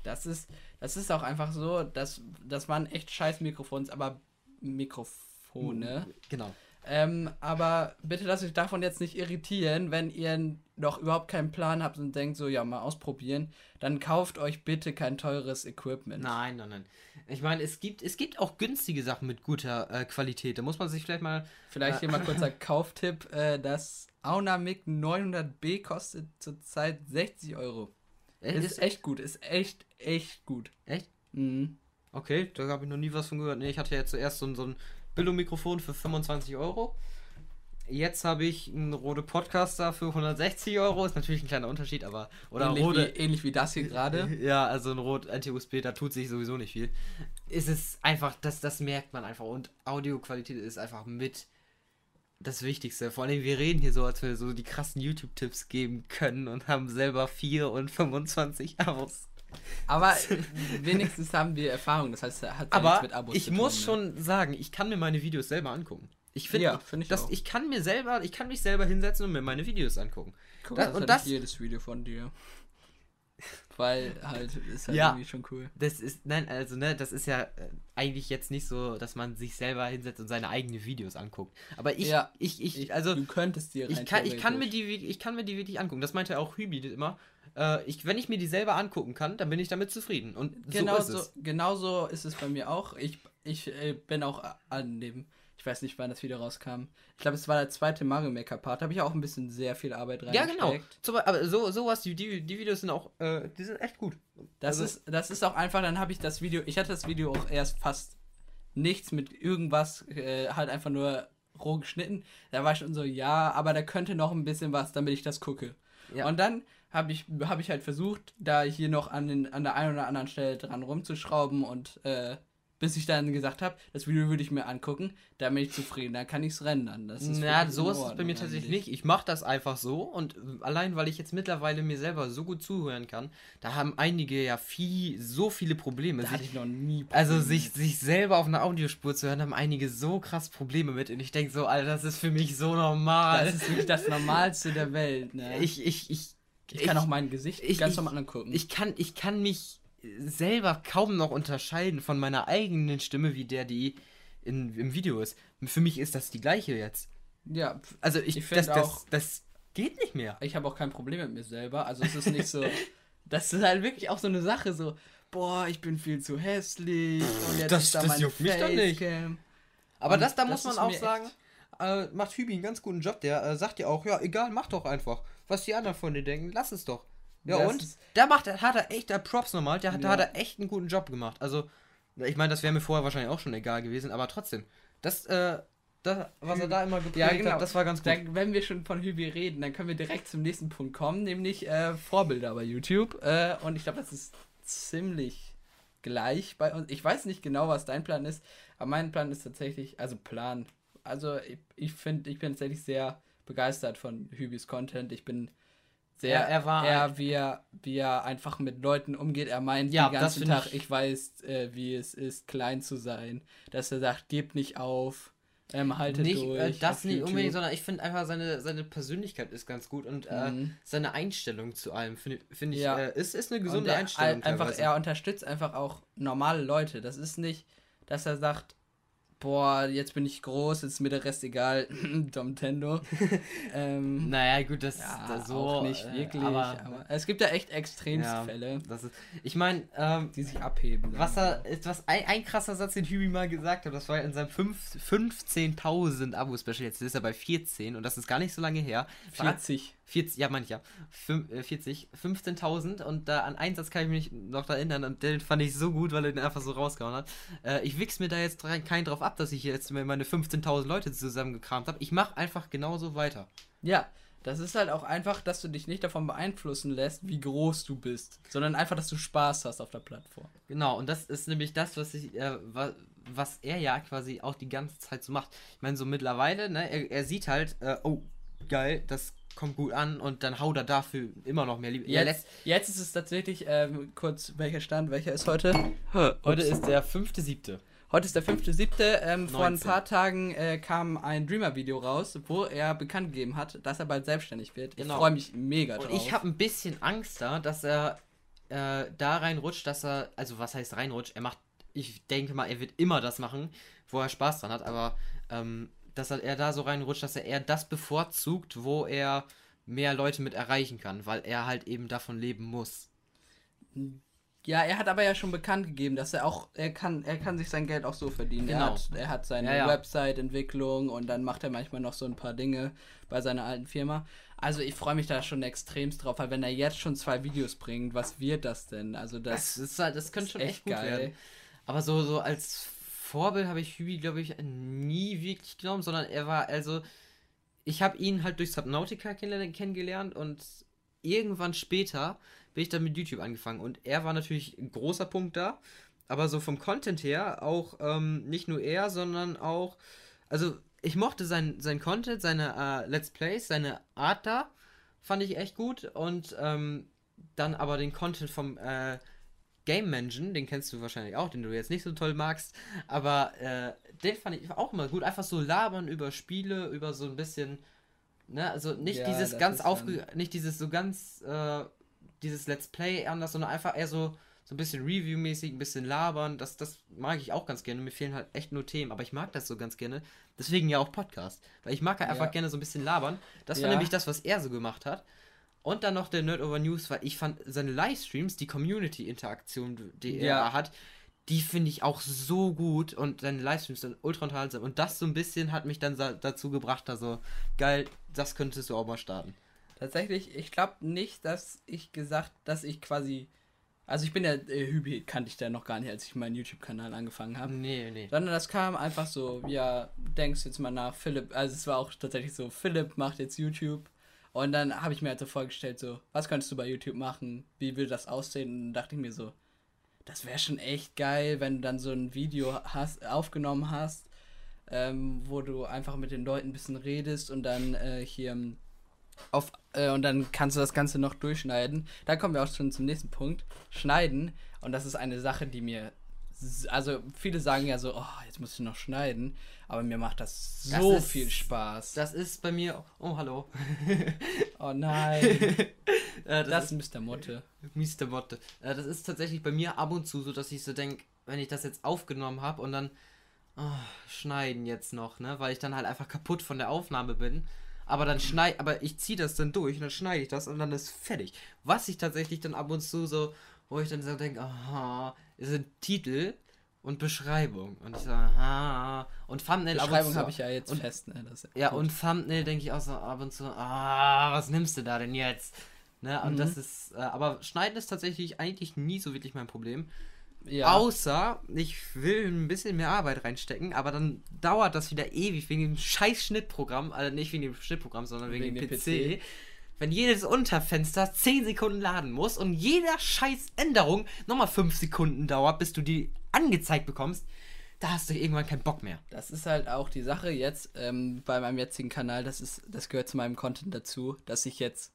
Das ist, das ist auch einfach so, dass das waren echt scheiß Mikrofons, aber Mikrofone. Genau. Ähm, aber bitte lasst euch davon jetzt nicht irritieren, wenn ihr noch überhaupt keinen Plan habt und denkt, so ja, mal ausprobieren, dann kauft euch bitte kein teures Equipment. Nein, nein, nein. Ich meine, es gibt, es gibt auch günstige Sachen mit guter äh, Qualität. Da muss man sich vielleicht mal. Vielleicht hier mal kurzer Kauftipp, äh, das Aunamic 900B kostet zurzeit 60 Euro. Äh, Ist, ist, echt gut, ist echt, echt gut. echt? Mhm. Okay, da habe ich noch nie was von gehört. Nee, ich hatte ja zuerst so, ein- so ein Billo-Mikrofon für 25 Euro. Jetzt habe ich einen Rode Podcaster für 160 Euro. Ist natürlich ein kleiner Unterschied, aber. Oder ähnlich, Rode. wie, ähnlich wie das hier gerade. Ja, also ein Rot Anti-USB, da tut sich sowieso nicht viel. Es ist einfach, das, das merkt man einfach. Und Audioqualität ist einfach mit das Wichtigste. Vor allem, wir reden hier so, als wir so die krassen YouTube-Tipps geben können und haben selber 4 und 25 Abos. Aber wenigstens haben wir Erfahrung, das heißt, hat ja Aber nichts mit Abos ich zu tun, muss ne? schon sagen, ich kann mir meine Videos selber angucken. Ich finde, Ja, find ich dass ich kann mir selber, ich kann mich selber hinsetzen und mir meine Videos angucken. Cool, das- das, und das- jedes Video von dir. Weil halt ist halt Ja. irgendwie schon cool. Das ist, nein, also, ne, das ist ja äh, eigentlich jetzt nicht so, dass man sich selber hinsetzt und seine eigenen Videos anguckt. Aber ich, Ja. ich, ich, Ich, also, du könntest dir ich kann, ich kann mir die, ich kann mir die wirklich angucken. Das meinte auch Hübi immer. Äh, ich, wenn ich mir die selber angucken kann, dann bin ich damit zufrieden. Und Genau so ist so, es. genau so ist es bei mir auch. Ich, ich äh, bin auch an dem, weiß nicht, wann das Video rauskam. Ich glaube, es war der zweite Mario Maker Part. Da habe ich auch ein bisschen sehr viel Arbeit Ja, reingesteckt. genau. Zum aber so, sowas, die, die, die Videos sind auch, äh, die sind echt gut. Das, Also- ist, das ist auch einfach, dann habe ich das Video, ich hatte das Video auch erst fast nichts mit irgendwas, äh, halt einfach nur roh geschnitten. Da war ich schon so, ja, aber da könnte noch ein bisschen was, damit ich das gucke. Ja. Und dann habe ich, hab ich halt versucht, da hier noch an, den, an der einen oder anderen Stelle dran rumzuschrauben und äh, bis ich dann gesagt habe, das Video würde ich mir angucken, da bin ich zufrieden, dann kann ich es rendern. Das ist Na, so ist es bei mir tatsächlich nicht. Ich mache das einfach so und allein, weil ich jetzt mittlerweile mir selber so gut zuhören kann, da haben einige ja viel, so viele Probleme. Da hatte Sich, ich noch nie also Probleme sich, mit. sich selber auf einer Audiospur zu hören, haben einige so krass Probleme mit und ich denke so, Alter, das ist für mich so normal. Das ist wirklich das Normalste der Welt, ne? ich, ich, ich, ich kann auch mein Gesicht ich- ganz ich- normal angucken. ich kann, ich kann mich selber kaum noch unterscheiden von meiner eigenen Stimme, wie der, die in, im Video ist. Für mich ist das die gleiche jetzt. ja, Also ich, Ich das, das, auch- das geht nicht mehr. ich habe auch kein Problem mit mir selber. Also es ist nicht so. das ist halt wirklich auch so eine Sache, so, boah, ich bin viel zu hässlich und jetzt Das- ist da das juckt mich doch nicht. Aber Und das, da das muss man auch sagen, äh, macht Hübi einen ganz guten Job. Der äh, sagt ja auch, ja, egal, mach doch einfach. Was die anderen von dir denken, lass es doch. Ja, Das und da macht, hat er echt, da Props nochmal, der hat, da Ja. hat er echt einen guten Job gemacht. Also, ich meine, das wäre mir vorher wahrscheinlich auch schon egal gewesen, aber trotzdem, das, äh, das, was er da immer gepredigt Ja, genau. hat, das war ganz gut. Dann, wenn wir schon von Hübi reden, dann können wir direkt zum nächsten Punkt kommen, nämlich äh, Vorbilder bei YouTube. Äh, und ich glaube, das ist ziemlich gleich bei uns. Ich weiß nicht genau, was dein Plan ist, aber mein Plan ist tatsächlich, also Plan. Also ich, ich finde, ich bin tatsächlich sehr begeistert von Hübis Content. Ich bin sehr, Er- er war er, wie er, wie er einfach mit Leuten umgeht. Er meint Ja, den ganzen Tag, ich- ich, weiß, äh, wie es ist, klein zu sein. Dass er sagt, gebt nicht auf, ähm, haltet nicht, durch. äh, das nicht YouTube. unbedingt, sondern ich finde einfach seine, seine Persönlichkeit ist ganz gut und äh, Mhm. seine Einstellung zu allem finde find ich, Ja. äh, ist, ist eine Und gesunde er, Einstellung. einfach, teilweise. er unterstützt einfach auch normale Leute. Das ist nicht, dass er sagt, boah, jetzt bin ich groß, jetzt ist mir der Rest egal, Domtendo. ähm, Naja, gut, das ja, das so. auch nicht äh, wirklich, aber, aber, es gibt ja echt Extremfälle, Ja, das ist, ich meine, ähm, die sich abheben. was er, ist was ein, ein krasser Satz, den Hübi mal gesagt hat, das war in seinem fünf- 15.000 Abo-Special, jetzt ist er bei 14 und das ist gar nicht so lange her. wir. 40. 40, ja, meine ich ja. Fün- äh, 40, 15.000 und da an einen Satz kann ich mich noch erinnern und den fand ich so gut, weil er den einfach so rausgehauen hat. Äh, ich wichs mir da jetzt keinen drauf ab, dass ich jetzt meine 15.000 Leute zusammengekramt habe. Ich mache einfach genauso weiter. Ja, das ist halt auch einfach, dass du dich nicht davon beeinflussen lässt, wie groß du bist, sondern einfach, dass du Spaß hast auf der Plattform. Genau, und das ist nämlich das, was ich, äh, wa was er ja quasi auch die ganze Zeit so macht. Ich meine, so mittlerweile, ne, er, er sieht halt, äh, oh, geil, das kommt gut an und dann haut er dafür immer noch mehr Liebe. Ja, Jetzt, jetzt ist es tatsächlich, ähm, kurz, welcher Stand, welcher ist heute? heute ist der fünfte, siebte. Heute ist der 5.7. Ähm, vor ein 19. paar Tagen äh, kam ein Dreamer-Video raus, wo er bekannt gegeben hat, dass er bald selbstständig wird. Ich Genau. freue mich mega Und drauf. ich habe ein bisschen Angst da, dass er äh, da reinrutscht, dass er, also was heißt reinrutscht? Er macht, ich denke mal, er wird immer das machen, wo er Spaß dran hat, aber ähm, dass er, er da so reinrutscht, dass er eher das bevorzugt, wo er mehr Leute mit erreichen kann, weil er halt eben davon leben muss. Ja, er hat aber ja schon bekannt gegeben, dass er auch, er kann, er kann sich sein Geld auch so verdienen. Er, Genau. hat, er hat seine Ja, ja. Website-Entwicklung und dann macht er manchmal noch so ein paar Dinge bei seiner alten Firma. Also ich freue mich da schon extremst drauf, weil wenn er jetzt schon zwei Videos bringt, was wird das denn? Also das, Das, ist, halt- das könnte schon echt echt gut geil. werden. Aber so, so als Vorbild habe ich Hübi, glaube ich, nie wirklich genommen, sondern er war, also, ich habe ihn halt durch Subnautica kenn kennengelernt und irgendwann später bin ich dann mit YouTube angefangen und er war natürlich ein großer Punkt da, aber so vom Content her auch ähm, nicht nur er, sondern auch, also ich mochte sein, sein Content, seine äh, Let's Plays, seine Art da, fand ich echt gut und ähm, dann aber den Content vom äh, Game Engine, den kennst du wahrscheinlich auch, den du jetzt nicht so toll magst, aber äh, den fand ich auch immer gut. Einfach so labern über Spiele, über so ein bisschen, ne, also nicht Ja, dieses ganz aufge, nicht dieses so ganz, äh, dieses Let's Play anders, sondern einfach eher so, so ein bisschen Review-mäßig, ein bisschen labern. Das, das mag ich auch ganz gerne. Mir fehlen halt echt nur Themen, aber ich mag das so ganz gerne. Deswegen ja auch Podcast, weil ich mag halt einfach Ja. gerne so ein bisschen labern. Das war Ja. nämlich das, was er so gemacht hat. Und dann noch der Nerd Over News, weil ich fand seine Livestreams, die Community-Interaktion, die Ja. er hat, die finde ich auch so gut und seine Livestreams sind ultra unterhaltsam. Und das so ein bisschen hat mich dann dazu gebracht, also geil, das könntest du auch mal starten. Tatsächlich, ich glaube nicht, dass ich gesagt, dass ich quasi. Also ich bin ja, äh, Hübi kannte ich da noch gar nicht, als ich meinen YouTube-Kanal angefangen habe. Nee, nee. Sondern das kam einfach so, ja, denkst jetzt mal nach, Philipp, also es war auch tatsächlich so, Philipp macht jetzt YouTube. Und dann habe ich mir halt so vorgestellt, so, was könntest du bei YouTube machen? Wie will das aussehen? Und dann dachte ich mir so, das wäre schon echt geil, wenn du dann so ein Video hast, aufgenommen hast, ähm, wo du einfach mit den Leuten ein bisschen redest und dann äh, hier ähm, auf äh, und dann kannst du das Ganze noch durchschneiden. Da kommen wir auch schon zum nächsten Punkt. Schneiden. Und das ist eine Sache, die mir. Also viele sagen ja so, oh, jetzt muss ich noch schneiden. Aber mir macht das Das so ist- viel Spaß. Das ist bei mir. Oh, hallo. oh nein. Äh, das ist Mr. Motte. Mr. Motte. Äh, das ist tatsächlich bei mir ab und zu so, dass ich so denke, wenn ich das jetzt aufgenommen habe und dann oh, schneiden jetzt noch, ne, weil ich dann halt einfach kaputt von der Aufnahme bin. Aber dann schneid, aber ich ziehe das dann durch und dann schneide ich das und dann ist fertig. Was ich tatsächlich dann ab und zu so, wo ich dann so denke, aha, sind Titel und Beschreibung und ich so, aha und Thumbnail Beschreibung habe ich ja jetzt und- fest. Ne? Das ja, gut. und Thumbnail denke ich auch so ab und zu, ah, was nimmst du da denn jetzt? Ne, und Mhm. das ist, äh, aber Schneiden ist tatsächlich eigentlich nie so wirklich mein Problem. ja. Außer, ich will ein bisschen mehr Arbeit reinstecken, aber dann dauert das wieder ewig wegen dem scheiß Schnittprogramm, also nicht wegen dem Schnittprogramm, sondern wegen, Wegen dem dem PC. Wenn jedes Unterfenster 10 Sekunden laden muss und jeder scheiß Änderung nochmal 5 Sekunden dauert, bis du die angezeigt bekommst, da hast du irgendwann keinen Bock mehr. Das ist halt auch die Sache jetzt ähm, bei meinem jetzigen Kanal. Das ist, das gehört zu meinem Content dazu, dass ich jetzt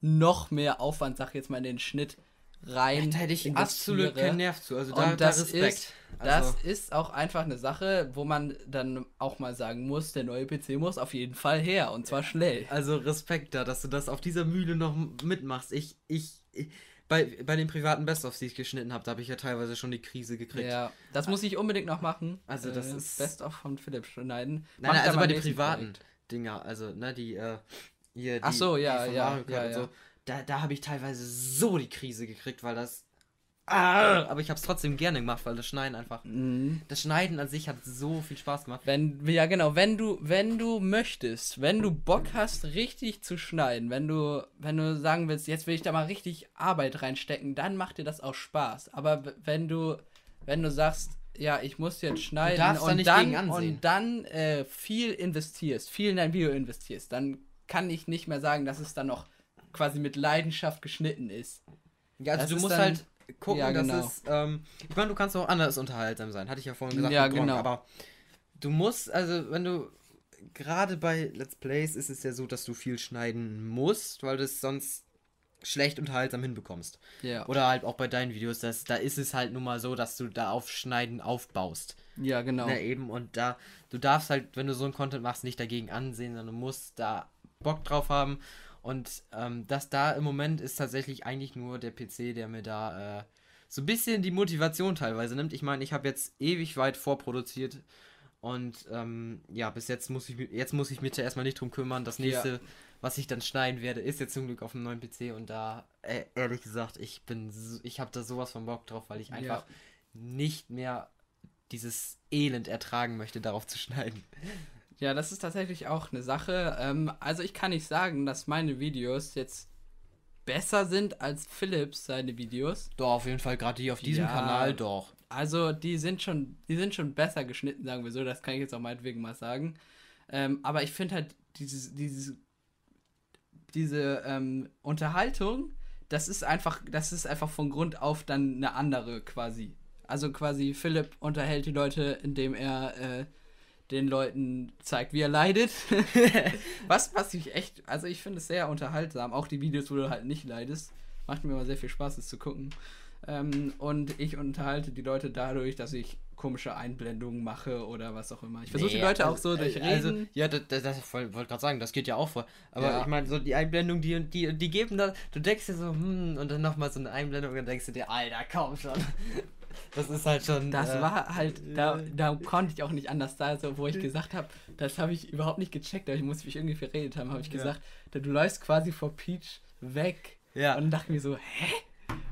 noch mehr Aufwand, sag jetzt mal, in den Schnitt rein. Da hätte ich absolut keinen Nerv zu. Also Und da, da das Respekt. ist- also, Das ist auch einfach eine Sache, wo man dann auch mal sagen muss, der neue PC muss auf jeden Fall her und zwar schnell. also Respekt da, dass du das auf dieser Mühle noch mitmachst. Ich, ich, ich bei, bei den privaten Best-ofs, die ich geschnitten habe, da habe ich ja teilweise schon die Krise gekriegt. Ja, das muss ich unbedingt noch machen. Also das Äh, ist- Best of von Philipp schneiden. Nein, nein, also bei den privaten Projekt. Dinger, also, ne, die, äh, hier, die, Ach so, ja, die ja, ja, und ja. so. Da, da habe ich teilweise so die Krise gekriegt, weil das ah, aber ich habe es trotzdem gerne gemacht, weil das Schneiden einfach. Mhm. Das Schneiden an sich hat so viel Spaß gemacht. Wenn, ja genau, wenn du, wenn du möchtest, wenn du Bock hast, richtig zu schneiden, wenn du, wenn du sagen willst, jetzt will ich da mal richtig Arbeit reinstecken, dann macht dir das auch Spaß. Aber wenn du, wenn du sagst, ja, ich muss jetzt schneiden und nicht dann, ansehen. und dann äh, viel investierst, viel in dein Video investierst, dann kann ich nicht mehr sagen, dass es dann noch quasi mit Leidenschaft geschnitten ist. Ja, also Das du musst dann- halt gucken, Ja, genau. dass es. Ähm, ich meine, du kannst auch anders unterhaltsam sein, hatte ich ja vorhin gesagt. Ja, Gronk, genau. Aber du musst, also wenn du. Gerade bei Let's Plays ist es ja so, dass du viel schneiden musst, weil du es sonst schlecht unterhaltsam hinbekommst. Ja. Oder halt auch bei deinen Videos, das, da ist es halt nun mal so, dass du da auf Schneiden aufbaust. Ja, genau. Na eben, und da, du darfst halt, wenn du so einen Content machst, nicht dagegen ansehen, sondern du musst da Bock drauf haben. Und ähm, das da im Moment ist tatsächlich eigentlich nur der PC, der mir da äh, so ein bisschen die Motivation teilweise nimmt. Ich meine, ich habe jetzt ewig weit vorproduziert. Und ähm, ja, bis jetzt muss ich jetzt muss ich mich da erstmal nicht drum kümmern. Das nächste, was ich dann schneiden werde, ist jetzt zum Glück auf dem neuen PC. Und da, äh, ehrlich gesagt, ich bin, so, ich habe da sowas von Bock drauf, weil ich einfach nicht mehr dieses Elend ertragen möchte, darauf zu schneiden. Ja, das ist tatsächlich auch eine Sache. Ähm, also ich kann nicht sagen, dass meine Videos jetzt besser sind als Philips seine Videos. Doch, auf jeden Fall, gerade die auf diesem Ja. Kanal, doch. Also die sind schon, die sind schon besser geschnitten, sagen wir so. Das kann ich jetzt auch meinetwegen mal sagen. Ähm, aber ich finde halt dieses, dieses, diese ähm, Unterhaltung, das ist einfach, das ist einfach von Grund auf dann eine andere quasi. Also quasi Philipp unterhält die Leute, indem er äh, den Leuten zeigt, wie er leidet. was, was ich echt, also ich finde es sehr unterhaltsam. Auch die Videos, wo du halt nicht leidest. Macht mir immer sehr viel Spaß, das zu gucken. Ähm, und ich unterhalte die Leute dadurch, dass ich komische Einblendungen mache oder was auch immer. Ich versuche die Nee, Leute also- auch so durch Reden. Also, ja, das, das, das wollte gerade sagen, das geht ja auch vor. Aber Ja. ich meine, so die Einblendung, die, die, die geben da, du denkst dir so, hm, und dann nochmal so eine Einblendung und dann denkst du dir, Alter, komm schon. Das ist halt schon. das äh, war halt, da, da konnte ich auch nicht anders da, so, wo ich gesagt habe, das habe ich überhaupt nicht gecheckt, aber ich muss mich irgendwie verredet haben, habe ich Ja. gesagt, da, du läufst quasi vor Peach weg. Ja. Und dann dachte ich mir so, hä?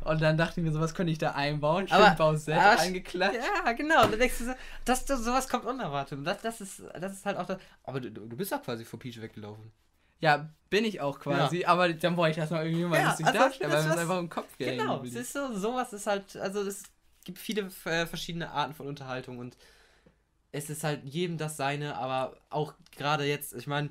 Und dann dachte ich mir so, was könnte ich da einbauen? Schön Aber- Bausett aber- eingeklatscht. Ja, genau. Und dann denkst du so, das, das, sowas kommt unerwartet. Und das, das, ist, das ist halt auch das. Aber du, du bist doch quasi vor Peach weggelaufen. Ja, bin ich auch quasi, aber dann wollte ich das noch irgendwie mal Ja, lustig also darstellen, weil das mir das einfach im Kopf gehängt Genau, ist so, sowas ist halt, also es gibt viele äh, verschiedene Arten von Unterhaltung und es ist halt jedem das seine, aber auch gerade jetzt, ich meine,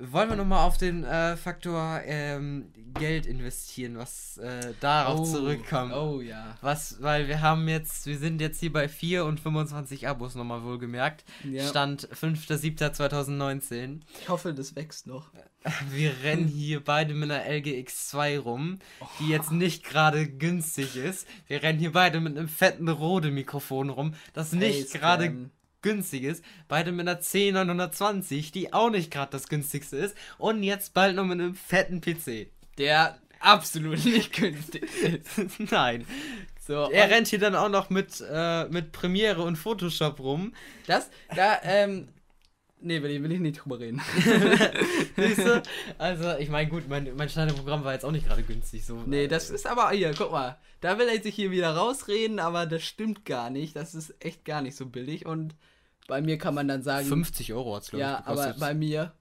wollen wir nochmal auf den äh, Faktor ähm, Geld investieren, was äh, darauf zurückkommt. Oh ja. Was, weil wir haben jetzt, wir sind jetzt hier bei 4 und 25 Abos nochmal wohlgemerkt. ja. Stand 5.7.2019. Ich hoffe, das wächst noch. Wir rennen hier beide mit einer LGX2 rum, die jetzt nicht gerade günstig ist. Wir rennen hier beide mit einem fetten Rode-Mikrofon rum, das nicht gerade günstig ist. Beide mit einer C920, die auch nicht gerade das günstigste ist. Und jetzt bald noch mit einem fetten PC. Der absolut nicht günstig ist. Nein. So, Er rennt hier dann auch noch mit, äh, mit Premiere und Photoshop rum. das, da, ähm, nee, will ich, will ich nicht drüber reden. Siehst du? Also, ich meine, gut, mein, mein Schneiderprogramm war jetzt auch nicht gerade günstig. So. Nee, das ist aber, hier, guck mal, da will er sich hier wieder rausreden, aber das stimmt gar nicht. Das ist echt gar nicht so billig und bei mir kann man dann sagen, 50 Euro hat es, glaube ja, ich, gekostet. aber bei mir,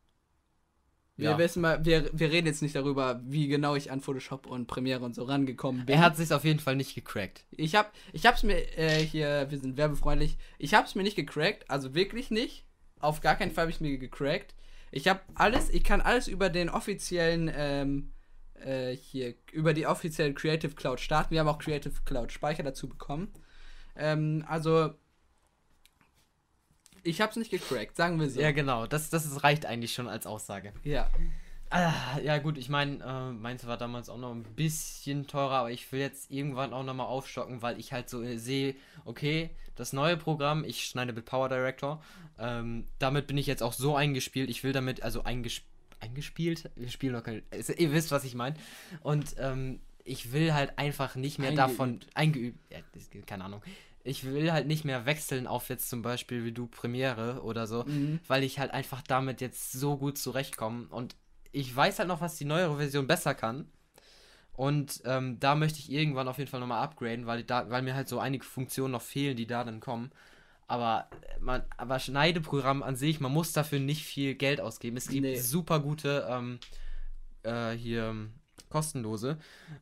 wir Ja. wissen mal, wir, wir reden jetzt nicht darüber, wie genau ich an Photoshop und Premiere und so rangekommen bin. Er hat sich auf jeden Fall nicht gecrackt. Ich hab, ich hab's mir äh, hier, wir sind werbefreundlich. Ich hab's mir nicht gecrackt, also wirklich nicht. Auf gar keinen Fall habe ich mir gecrackt. Ich habe alles, ich kann alles über den offiziellen, ähm, äh, hier, über die offizielle Creative Cloud starten. Wir haben auch Creative Cloud Speicher dazu bekommen. Ähm, also, ich hab's nicht gecrackt, sagen wir so. Ja, genau. Das, das ist, reicht eigentlich schon als Aussage. ja. Ah, ja, gut, ich meine, äh, meins war damals auch noch ein bisschen teurer, aber ich will jetzt irgendwann auch nochmal aufstocken, weil ich halt so äh, sehe, okay, das neue Programm, ich schneide mit Power Director, ähm, damit bin ich jetzt auch so eingespielt, ich will damit, also eingesp eingespielt, wir spielen noch kein, ist- ihr wisst, was ich meine, und ähm, ich will halt einfach nicht mehr Eingeübt. davon, eingeübt, ja, das, keine Ahnung, ich will halt nicht mehr wechseln auf jetzt zum Beispiel wie du Premiere oder so, Mhm. weil ich halt einfach damit jetzt so gut zurechtkomme und ich weiß halt noch, was die neuere Version besser kann. Und ähm, da möchte ich irgendwann auf jeden Fall nochmal upgraden, weil, da, weil mir halt so einige Funktionen noch fehlen, die da dann kommen. Aber äh, man, aber Schneideprogramm an sich, man muss dafür nicht viel Geld ausgeben. Es gibt Nee. super gute ähm, äh, hier ähm, kostenlose.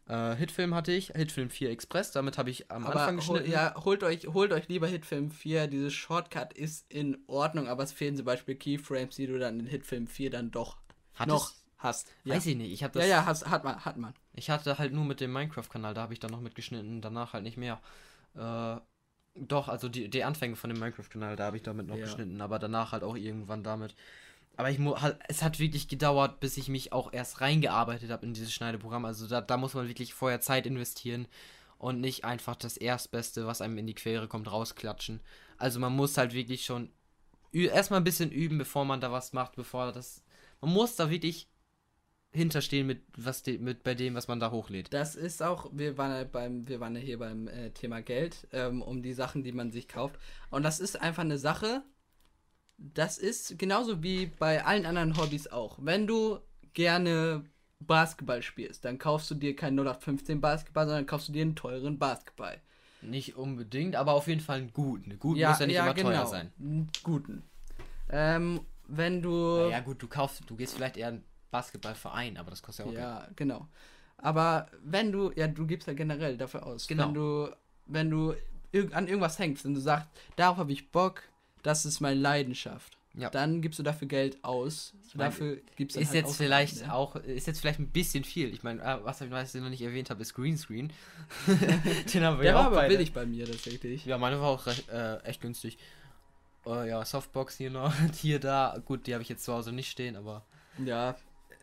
Äh, Hitfilm hatte ich, Hitfilm 4 Express, damit habe ich am Aber Anfang hol, geschnitten. ja, holt euch, holt euch lieber Hitfilm 4. Dieses Shortcut ist in Ordnung, aber es fehlen zum Beispiel Keyframes, die du dann in Hitfilm 4 dann doch Hat noch hast. Ja. Weiß ich nicht, ich habe ja, das ja, hast, hat man, hat man. Ich hatte halt nur mit dem Minecraft-Kanal, da habe ich dann noch mitgeschnitten, danach halt nicht mehr. Äh, doch, also die, die Anfänge von dem Minecraft-Kanal, da habe ich damit noch Ja. geschnitten, aber danach halt auch irgendwann damit. Aber ich es hat wirklich gedauert, bis ich mich auch erst reingearbeitet habe in dieses Schneideprogramm. Also da, da muss man wirklich vorher Zeit investieren und nicht einfach das Erstbeste, was einem in die Quere kommt, rausklatschen. Also man muss halt wirklich schon erstmal ein bisschen üben, bevor man da was macht, bevor das. Man muss da wirklich hinterstehen mit was de, mit bei dem, was man da hochlädt. Das ist auch, wir waren ja beim, wir waren ja hier beim äh, Thema Geld, ähm, um die Sachen, die man sich kauft. Und das ist einfach eine Sache, das ist genauso wie bei allen anderen Hobbys auch. Wenn du gerne Basketball spielst, dann kaufst du dir keinen 0815 Basketball, sondern kaufst du dir einen teuren Basketball. Nicht unbedingt, aber auf jeden Fall einen guten. Gut muss ja nicht immer teuer sein. Einen guten. Ähm, wenn du. Ja gut, du kaufst, du gehst vielleicht eher einen Basketballverein, aber das kostet ja auch Geld. Ja, genau. Aber wenn du, ja, du gibst ja generell dafür aus. Genau. Wenn du, wenn du an irgendwas hängst und du sagst, darauf habe ich Bock, das ist meine Leidenschaft, Ja. dann gibst du dafür Geld aus. meine, dafür gibst du Ist halt jetzt Ausgaben, vielleicht ja. auch, ist jetzt vielleicht ein bisschen viel. Ich meine, äh, was ich weiß, noch nicht erwähnt habe, ist Greenscreen. Den haben wir Der ja war auch aber billig bei mir tatsächlich. Ja, meine war auch recht, äh, echt günstig. Äh, ja, Softbox hier noch, hier da. Gut, die habe ich jetzt zu Hause nicht stehen, aber Ja,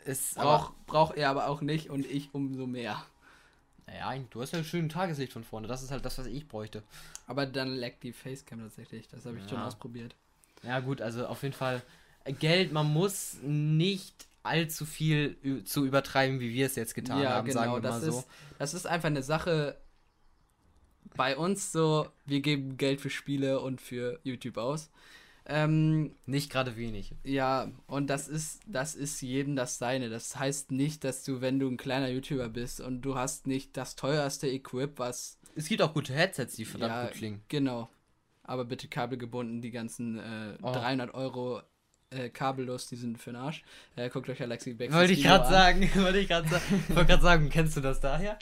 ist brauch, brauch er aber auch nicht und ich umso mehr. Naja, eigentlich, du hast ja ein schönes Tageslicht von vorne. Das ist halt das, was ich bräuchte. Aber dann leckt die Facecam tatsächlich. Das habe ich schon Ja. ausprobiert. Ja, gut, also auf jeden Fall äh, Geld, man muss nicht allzu viel zu übertreiben, wie wir es jetzt getan ja, haben, genau. sagen wir das, mal so. ist, das ist einfach eine Sache bei uns so, wir geben Geld für Spiele und für YouTube aus. Ähm, Nicht gerade wenig. ja, und das ist, das ist jedem das Seine. Das heißt nicht, dass du, wenn du ein kleiner YouTuber bist und du hast nicht das teuerste Equip, was Es gibt auch gute Headsets, die verdammt Ja, gut klingen. Genau. Aber bitte kabelgebunden, die ganzen äh, Oh. 300 Euro äh, kabellos, die sind für den Arsch. Äh, guckt euch Alexi Beck Wollte ich gerade sagen, wollte ich gerade sagen. wollte gerade sagen, kennst du das daher?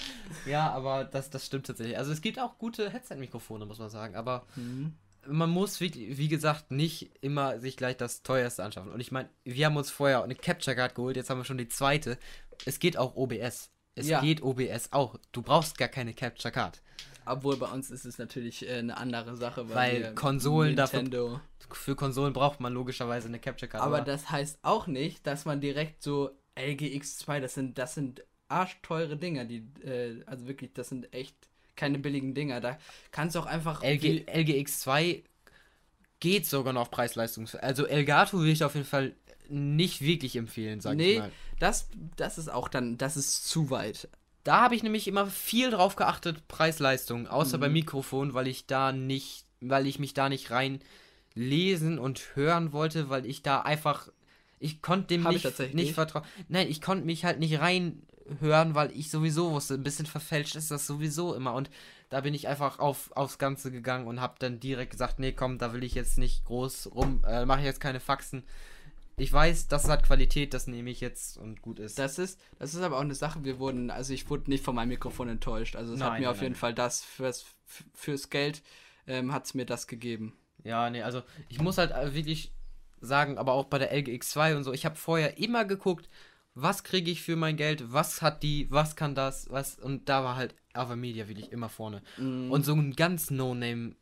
Ja, aber das, das stimmt tatsächlich. Also es gibt auch gute Headset-Mikrofone, muss man sagen, aber Mhm. Man muss, wie, wie gesagt, nicht immer sich gleich das teuerste anschaffen. Und ich meine, wir haben uns vorher eine Capture Card geholt, jetzt haben wir schon die zweite. Es geht auch OBS. Es Ja. geht OBS auch. Du brauchst gar keine Capture Card. Obwohl bei uns ist es natürlich äh, eine andere Sache, weil, Weil Konsolen dafür- Nintendo. Für Konsolen braucht man logischerweise eine Capture Card. Aber das heißt auch nicht, dass man direkt so LGX2, das sind, das sind arschteure Dinger, die, äh, also wirklich, das sind echt keine billigen Dinger. Da kannst du auch einfach. LG, wie- LGX2 geht sogar noch auf Preis-Leistung. Also Elgato würde ich auf jeden Fall nicht wirklich empfehlen, sag nee, ich mal. das, das ist auch dann, das ist zu weit. Da habe ich nämlich immer viel drauf geachtet, Preis-Leistung, außer Mhm. beim Mikrofon, weil ich da nicht, weil ich mich da nicht rein lesen und hören wollte, weil ich da einfach, ich konnte dem Hab ich nicht, nicht vertrauen. Nein, ich konnte mich halt nicht reinhören, weil ich sowieso wusste, ein bisschen verfälscht ist das sowieso immer und da bin ich einfach auf, aufs Ganze gegangen und habe dann direkt gesagt, nee, komm, da will ich jetzt nicht groß rum, äh, mache ich jetzt keine Faxen. Ich weiß, das hat Qualität, das nehme ich jetzt und gut ist. Das ist, das ist aber auch eine Sache, wir wurden, also ich wurde nicht von meinem Mikrofon enttäuscht. Also es hat Nein, mir nein, auf jeden nein. Fall das fürs, fürs Geld ähm, hat es mir das gegeben. Ja, nee, also ich muss halt äh, wirklich sagen, aber auch bei der LGX2 und so, ich habe vorher immer geguckt, was kriege ich für mein Geld, was hat die, was kann das, was und da war halt Avermedia wirklich immer vorne. Mm. Und so ein ganz No-Name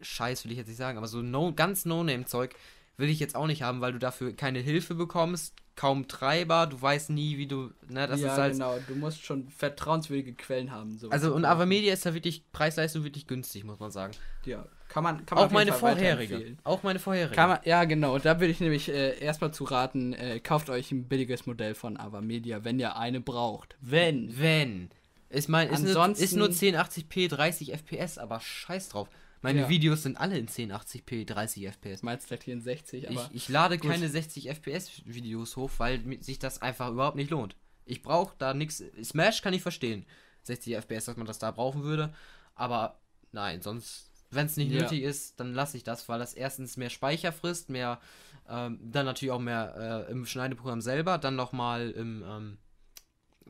Scheiß will ich jetzt nicht sagen, aber so no, ganz No-Name Zeug will ich jetzt auch nicht haben, weil du dafür keine Hilfe bekommst, kaum Treiber, du weißt nie, wie du, ne, das ja, ist halt genau. Du musst schon vertrauenswürdige Quellen haben. also und. Avermedia ist da wirklich Preis-Leistung wirklich günstig, muss man sagen. Ja, kann man, kann man Auch meine vorherige, auch meine vorherige. Kann man, ja, genau. Da würde ich nämlich äh, erstmal zu raten, äh, kauft euch ein billiges Modell von Avamedia, wenn ihr eine braucht. Wenn. Wenn. Ich meine, ist, nur- Ansonsten- ist nur 1080p 30 FPS, aber scheiß drauf. Meine Ja. Videos sind alle in 1080p 30 FPS. Meinst in 60, aber Ich, ich lade gut. keine 60 FPS Videos hoch, weil sich das einfach überhaupt nicht lohnt. Ich brauche da nichts. Smash kann ich verstehen. 60 FPS, dass man das da brauchen würde. Aber nein, sonst, wenn es nicht Ja. nötig ist, dann lasse ich das, weil das erstens mehr Speicher frisst, mehr, ähm, dann natürlich auch mehr äh, im Schneideprogramm selber, dann nochmal im, ähm,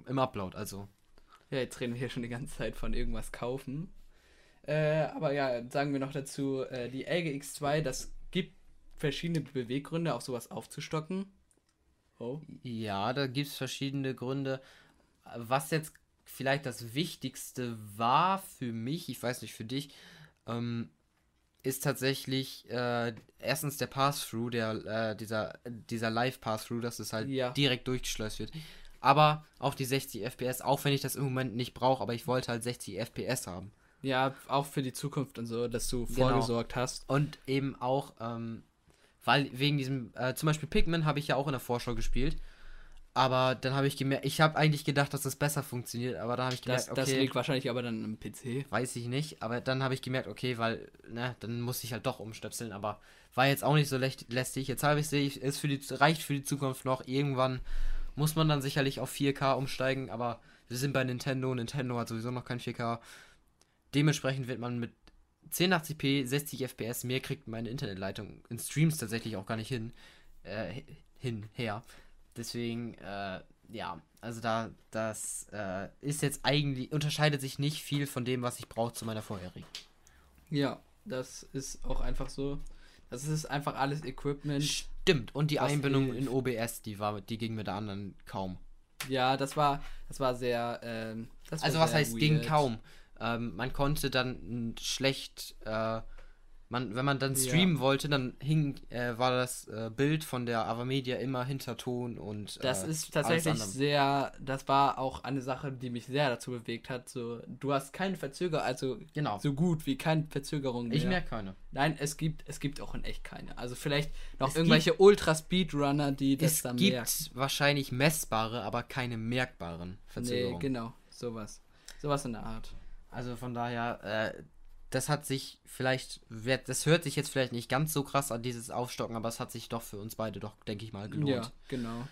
im Upload. Also, Ja, jetzt reden wir hier schon die ganze Zeit von irgendwas kaufen. Äh, aber ja, sagen wir noch dazu, äh, die LGX2, das gibt verschiedene Beweggründe, auch sowas aufzustocken. Oh. ja, da gibt es verschiedene Gründe. Was jetzt vielleicht das Wichtigste war für mich, ich weiß nicht für dich, ähm, ist tatsächlich äh, erstens der Pass-Through, der, äh, dieser, dieser Live-Pass-Through, dass es halt Ja. direkt durchgeschleust wird. Aber auch die 60 FPS, auch wenn ich das im Moment nicht brauche, aber ich wollte halt 60 FPS haben. Ja, auch für die Zukunft und so, dass du Genau. vorgesorgt hast. Und eben auch, ähm, weil wegen diesem, äh, zum Beispiel Pikmin habe ich ja auch in der Vorschau gespielt. Aber dann habe ich gemerkt, ich habe eigentlich gedacht, dass das besser funktioniert, aber dann habe ich Das, gemerkt, das okay, liegt wahrscheinlich aber dann im PC. weiß ich nicht, aber dann habe ich gemerkt, okay, weil, ne, dann muss ich halt doch umstöpseln, aber war jetzt auch nicht so lästig. Jetzt habe ich sehe ich, ist für die reicht für die Zukunft noch. Irgendwann muss man dann sicherlich auf 4K umsteigen, aber wir sind bei Nintendo, Nintendo hat sowieso noch kein 4K. Dementsprechend wird man mit 1080p 60 FPS mehr kriegt meine Internetleitung in Streams tatsächlich auch gar nicht hin äh, hin her. Deswegen äh, ja, also da das äh, ist jetzt eigentlich unterscheidet sich nicht viel von dem, was ich brauche zu meiner vorherigen. Ja, das ist auch einfach so. Das ist einfach alles Equipment. Stimmt und die Einbindung ich- in OBS, die war die ging mit der anderen kaum. Ja, das war, das war sehr. Ähm, das war Also was heißt ging weird. kaum? Ähm, man konnte dann mm, schlecht, äh, man, wenn man dann Ja. streamen wollte, dann hing, äh, war das äh, Bild von der Avamedia immer hinter Ton und Das äh, ist alles tatsächlich sehr, das war auch eine Sache, die mich sehr dazu bewegt hat. So, du hast keine Verzögerung, also genau. so gut wie keine Verzögerung mehr. ich merke keine. Nein, es gibt, es gibt auch in echt keine. Also vielleicht noch Es irgendwelche Ultra-Speedrunner, die das Es dann gibt merken. wahrscheinlich messbare, aber keine merkbaren Nee, Verzögerungen. genau, sowas. Sowas in der Art. Also von daher, äh, das hat sich vielleicht, das hört sich jetzt vielleicht nicht ganz so krass an dieses Aufstocken, aber es hat sich doch für uns beide doch, denke ich mal, gelohnt. Ja, genau.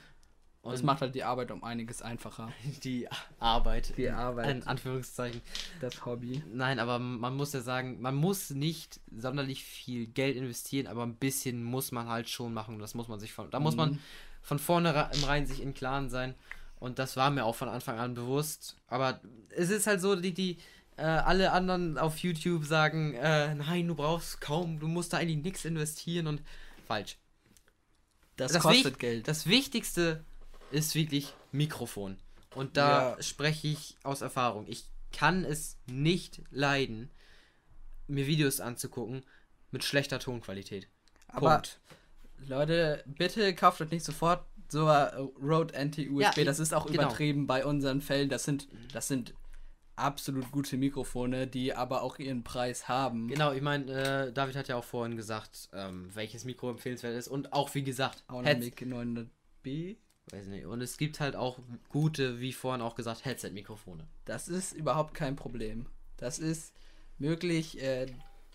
Und Das macht halt die Arbeit um einiges einfacher. die Arbeit. Die Arbeit. In Anführungszeichen. Das Hobby. Nein, aber man muss ja sagen, man muss nicht sonderlich viel Geld investieren, aber ein bisschen muss man halt schon machen. Das muss man sich von, da muss man Mhm. von vornherein sich im Klaren sein. Und das war mir auch von Anfang an bewusst. Aber es ist halt so, die, die äh, alle anderen auf YouTube sagen, äh, nein, du brauchst kaum, du musst da eigentlich nichts investieren und falsch. Das, Das kostet Geld. Das Wichtigste ist wirklich Mikrofon. Und da Ja. spreche ich aus Erfahrung. Ich kann es nicht leiden, mir Videos anzugucken mit schlechter Tonqualität. Aber Punkt. Leute, bitte kauft euch nicht sofort so ein Rode Anti-USB. Ja, das ist auch genau. übertrieben bei unseren Fällen. Das sind, das sind absolut gute Mikrofone, die aber auch ihren Preis haben. Genau, ich meine, äh, David hat ja auch vorhin gesagt, ähm, welches Mikro empfehlenswert ist. Und auch, wie gesagt, Audiomic 900B. weiß nicht. Und es gibt halt auch gute, wie vorhin auch gesagt, Headset-Mikrofone. Das ist überhaupt kein Problem. Das ist möglich. Äh,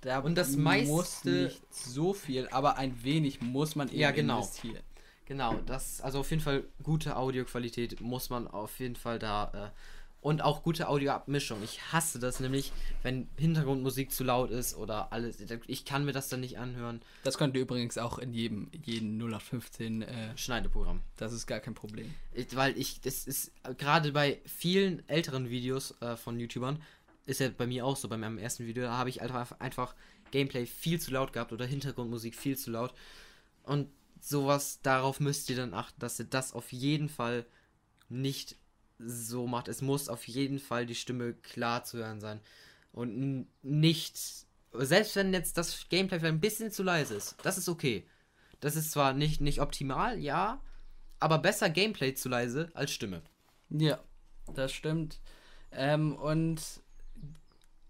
da Und das muss meiste- nicht so viel, aber ein wenig muss man eben Ja, genau. investieren. Genau, das, also auf jeden Fall gute Audioqualität muss man auf jeden Fall da. Äh, und auch gute Audioabmischung. Ich hasse das nämlich, wenn Hintergrundmusik zu laut ist oder alles. Ich kann mir das dann nicht anhören. Das könnt ihr übrigens auch in jedem, jeden 0815. Äh, Schneideprogramm. das ist gar kein Problem. Ich, weil ich, das ist gerade bei vielen älteren Videos äh, von YouTubern, ist ja bei mir auch so, bei meinem ersten Video, da habe ich einfach, einfach Gameplay viel zu laut gehabt oder Hintergrundmusik viel zu laut. Und sowas, darauf müsst ihr dann achten, dass ihr das auf jeden Fall nicht so macht. Es muss auf jeden Fall die Stimme klar zu hören sein. Und nicht, selbst wenn jetzt das Gameplay vielleicht ein bisschen zu leise ist, das ist okay. Das ist zwar nicht, nicht optimal, ja, aber besser Gameplay zu leise als Stimme. Ja, das stimmt. Ähm, und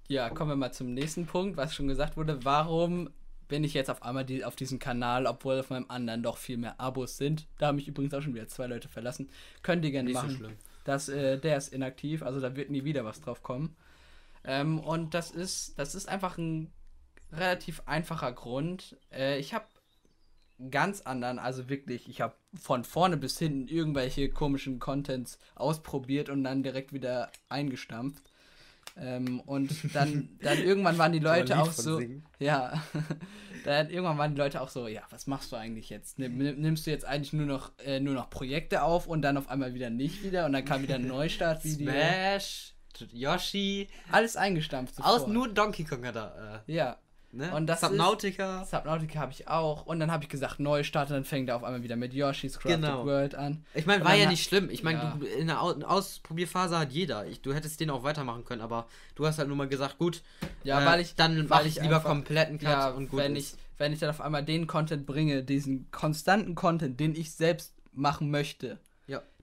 ja, kommen wir mal zum nächsten Punkt, was schon gesagt wurde. Warum bin ich jetzt auf einmal die, auf diesem Kanal, obwohl auf meinem anderen doch viel mehr Abos sind? Da haben mich übrigens auch schon wieder zwei Leute verlassen. Könnt ihr gerne Nicht so machen. schlimm. Das, äh, der ist inaktiv, also da wird nie wieder was drauf kommen. Ähm, und das ist, das ist einfach ein relativ einfacher Grund. Äh, ich habe ganz anderen, also wirklich, ich habe von vorne bis hinten irgendwelche komischen Contents ausprobiert und dann direkt wieder eingestampft. Ähm, und dann, dann irgendwann waren die Leute auch so, ja, dann irgendwann waren die Leute auch so, ja, was machst du eigentlich jetzt? Nimm, nimmst du jetzt eigentlich nur noch, äh, nur noch Projekte auf und dann auf einmal wieder nicht wieder und dann kam wieder ein Neustartvideo. Smash, Yoshi, Alles eingestampft. aus nur Donkey Kong da. Äh, Ja. Ne? Und das Subnautica. Subnautica habe ich auch. Und dann habe ich gesagt, Neustart. Und dann fängt er auf einmal wieder mit Yoshi's Crafted Genau. World an. Ich meine, war ja nicht schlimm. Ich meine, Ja. in der Au- Ausprobierphase hat jeder. Ich, du hättest den auch weitermachen können, aber du hast halt nur mal gesagt, gut, Ja, äh, weil ich. dann weil mach ich lieber einfach- kompletten Cut Ja, und gut wenn ist. ich, wenn ich dann auf einmal den Content bringe, diesen konstanten Content, den ich selbst machen möchte.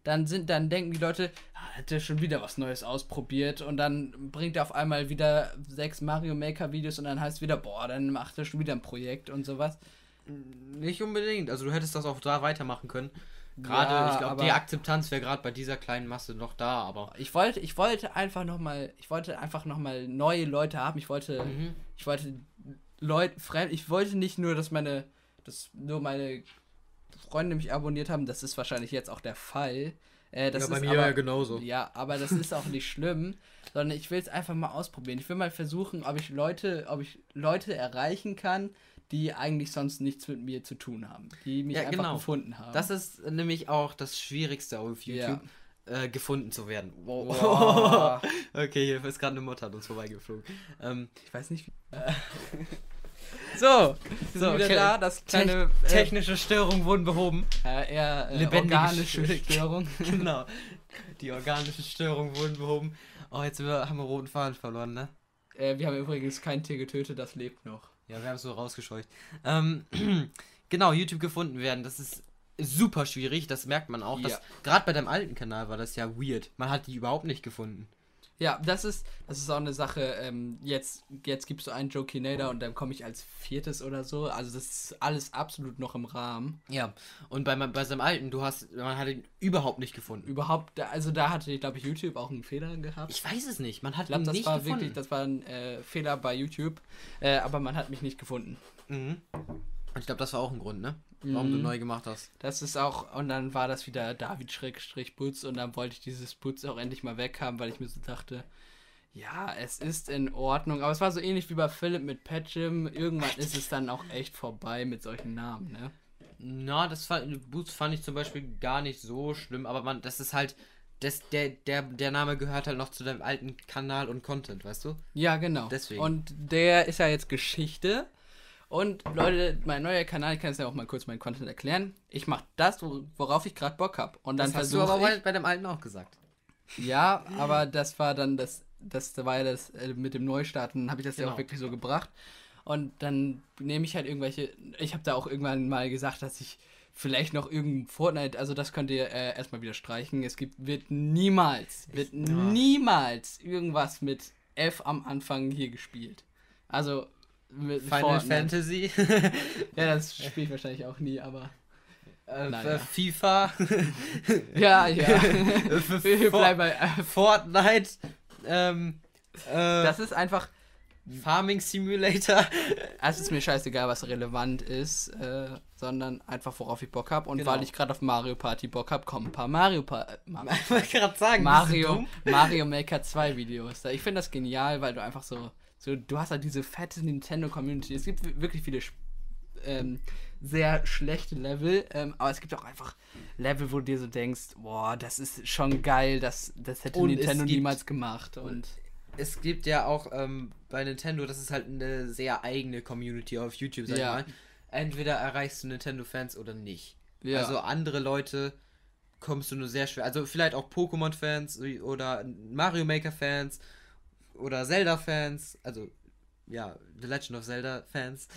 Dann sind, dann denken die Leute, ah, hat der schon wieder was Neues ausprobiert und dann bringt er auf einmal wieder sechs Mario Maker Videos und dann heißt wieder, boah, dann macht er schon wieder ein Projekt und sowas. Nicht unbedingt. Also du hättest das auch da weitermachen können. Gerade, Ja, ich glaube, die Akzeptanz wäre gerade bei dieser kleinen Masse noch da, aber. Ich wollte, ich wollte einfach noch mal, ich wollte einfach noch mal neue Leute haben. Ich wollte, Mhm. ich wollte Leute fremd, ich wollte nicht nur, dass meine, dass nur meine Freunde mich abonniert haben. Das ist wahrscheinlich jetzt auch der Fall. Äh, das ja, bei ist mir aber, ja genauso. Ja, aber das ist auch nicht schlimm, sondern ich will es einfach mal ausprobieren. Ich will mal versuchen, ob ich Leute, ob ich Leute erreichen kann, die eigentlich sonst nichts mit mir zu tun haben, die mich Ja, einfach genau. gefunden haben. Das ist nämlich auch das Schwierigste auf YouTube, äh, gefunden zu werden. Wow. Okay, hier ist gerade eine Mutter an uns vorbeigeflogen. Ähm, Ich weiß nicht. Wie so, So, so wieder okay. da, das kleine Tech- technische Störungen wurden behoben. äh, eher äh, lebendige organische Sch- Störung. genau. Die organischen Störungen wurden behoben. Oh, jetzt sind wir, haben wir roten Faden verloren, ne? äh, wir haben übrigens kein Tier getötet, das lebt noch. Ja, wir haben es so rausgescheucht. Ähm, genau, YouTube gefunden werden, das ist super schwierig, das merkt man auch. Ja. Gerade bei deinem alten Kanal war das ja weird. Man hat die überhaupt nicht gefunden. Ja, das ist, das ist auch eine Sache. Ähm, jetzt, jetzt gibst du einen Jokinator und dann komme ich als viertes oder so. Also das ist alles absolut noch im Rahmen. Ja, und bei, bei seinem alten, du hast, man hat ihn überhaupt nicht gefunden. Überhaupt, also da hatte, glaube ich, YouTube auch einen Fehler gehabt. Ich weiß es nicht, man hat Ich glaube, ihn das nicht war gefunden. wirklich, das war ein äh, Fehler bei YouTube. Äh, aber man hat mich nicht gefunden. mhm. Und ich glaube, das war auch ein Grund, ne? Warum du Mhm. neu gemacht hast. Das ist auch, und dann war das wieder David Schrägstrich Putz und dann wollte ich dieses Putz auch endlich mal weghaben, weil ich mir so dachte, ja, es ist in Ordnung. Aber es war so ähnlich wie bei Philipp mit Patchim. Irgendwann ist es dann auch echt vorbei mit solchen Namen, ne? Na, das fand, Boots fand ich zum Beispiel gar nicht so schlimm, aber man, das ist halt, das, der, der, der Name gehört halt noch zu deinem alten Kanal und Content, weißt du? Ja, genau. Deswegen. Und der ist ja jetzt Geschichte. Und Leute, mein neuer Kanal, ich kann jetzt ja auch mal kurz meinen Content erklären. Ich mache das, wo- worauf ich gerade Bock habe. Und dann das hast du aber ich. bei, dem alten auch gesagt. Ja, aber das war dann das, das war ja das äh, mit dem Neustart. Und dann habe ich das ja Genau. auch wirklich so gebracht. Und dann nehme ich halt irgendwelche. Ich habe da auch irgendwann mal gesagt, dass ich vielleicht noch irgendein Fortnite, also das könnt ihr äh, erstmal wieder streichen. Es gibt, wird niemals, wird ja. niemals irgendwas mit F am Anfang hier gespielt. Also mit Final Fortnite. Fantasy, Ja, das spiele ich wahrscheinlich auch nie, aber. äh, Naja. FIFA, Ja, ja. Wir bleiben bei. Äh, Fortnite, ähm, äh, das ist einfach. Farming Simulator. Es ist mir scheißegal, was relevant ist, äh, sondern einfach, worauf ich Bock habe. Und Genau. weil ich gerade auf Mario Party Bock habe, kommen ein paar Mario, pa äh, Ma Ich wollte gerade sagen, bist du Mario? Mario Maker 2 Videos. Ich finde das genial, weil du einfach so, so, du hast halt diese fette Nintendo-Community. Es gibt wirklich viele ähm, sehr schlechte Level, ähm, aber es gibt auch einfach Level, wo du dir so denkst, boah, das ist schon geil, das, das hätte Und Nintendo gibt- niemals gemacht. Und es gibt ja auch ähm, bei Nintendo, das ist halt eine sehr eigene Community auf YouTube, sag Ja. ich mal. Entweder erreichst du Nintendo-Fans oder nicht. ja, Also andere Leute kommst du nur sehr schwer. Also vielleicht auch Pokémon-Fans oder Mario Maker-Fans oder Zelda-Fans. Also ja, The Legend of Zelda-Fans.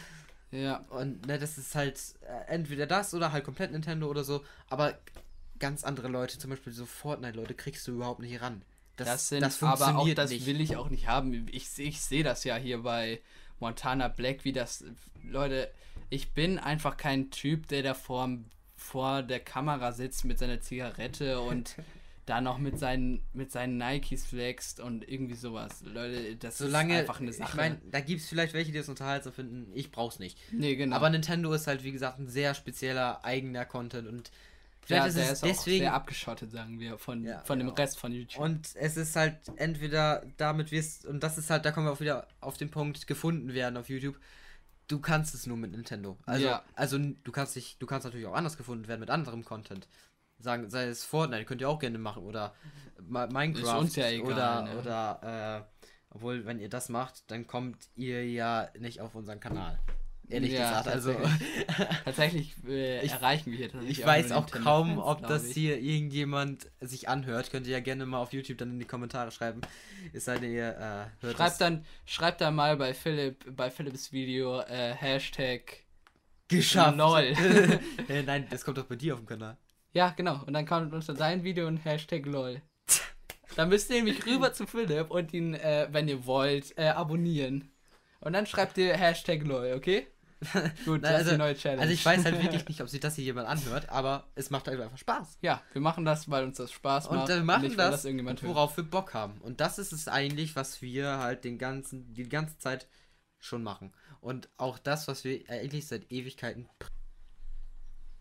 ja. Und ne, das ist halt äh, entweder das oder halt komplett Nintendo oder so. Aber ganz andere Leute, zum Beispiel so Fortnite-Leute, kriegst du überhaupt nicht ran. Das, sind aber auch, das will ich auch nicht haben. Ich, ich sehe das ja hier bei Montana Black, wie das. Leute, ich bin einfach kein Typ, der da vor, vor der Kamera sitzt mit seiner Zigarette und da noch mit seinen, mit seinen Nikes flext und irgendwie sowas. Leute, das Solange, ist einfach eine Sache. ich meine, da gibt es vielleicht welche, die das unterhaltsam finden. Ich brauch's nicht. nee, genau. Aber Nintendo ist halt, wie gesagt, ein sehr spezieller eigener Content und vielleicht ja, ist es ist auch deswegen. sehr abgeschottet, sagen wir, von, Ja, von dem genau. Rest von YouTube. Und es ist halt entweder damit wirst, und das ist halt, da kommen wir auch wieder auf den Punkt, gefunden werden auf YouTube. Du kannst es nur mit Nintendo. Also, Ja. also du kannst dich, du kannst natürlich auch anders gefunden werden mit anderem Content. Sagen, sei es Fortnite, könnt ihr auch gerne machen oder Minecraft uns ja egal, oder ne? oder äh, obwohl, wenn ihr das macht, dann kommt ihr ja nicht auf unseren Kanal. Ehrlich Ja, gesagt, also Tatsächlich äh, Ich- erreichen wir hier tatsächlich ich weiß auch kaum, ob das hier irgendjemand sich anhört. Könnt ihr ja gerne mal auf YouTube dann in die Kommentare schreiben. Es sei denn, ihr äh, hört Schreibt es dann, schreibt dann mal bei Philipp, bei Philipps Video äh, Hashtag geschafft. LOL. äh, nein, das kommt doch bei dir auf dem Kanal. Ja, genau. Und dann kommt unter dein Video ein Hashtag LOL. Dann müsst ihr nämlich rüber zu Philipp und ihn, äh, wenn ihr wollt, äh, abonnieren. Und dann schreibt ihr Hashtag LOL, okay? Gut, Nein, das ist also- die neue Challenge. Also ich weiß halt wirklich nicht, ob sich das hier jemand anhört, aber es macht halt einfach Spaß. Ja, wir machen das, weil uns das Spaß macht. Und äh, machen nicht, weil das, irgendjemand hört. worauf wir Bock haben. Und das ist es eigentlich, was wir halt den ganzen, die ganze Zeit schon machen. Und auch das, was wir eigentlich seit Ewigkeiten.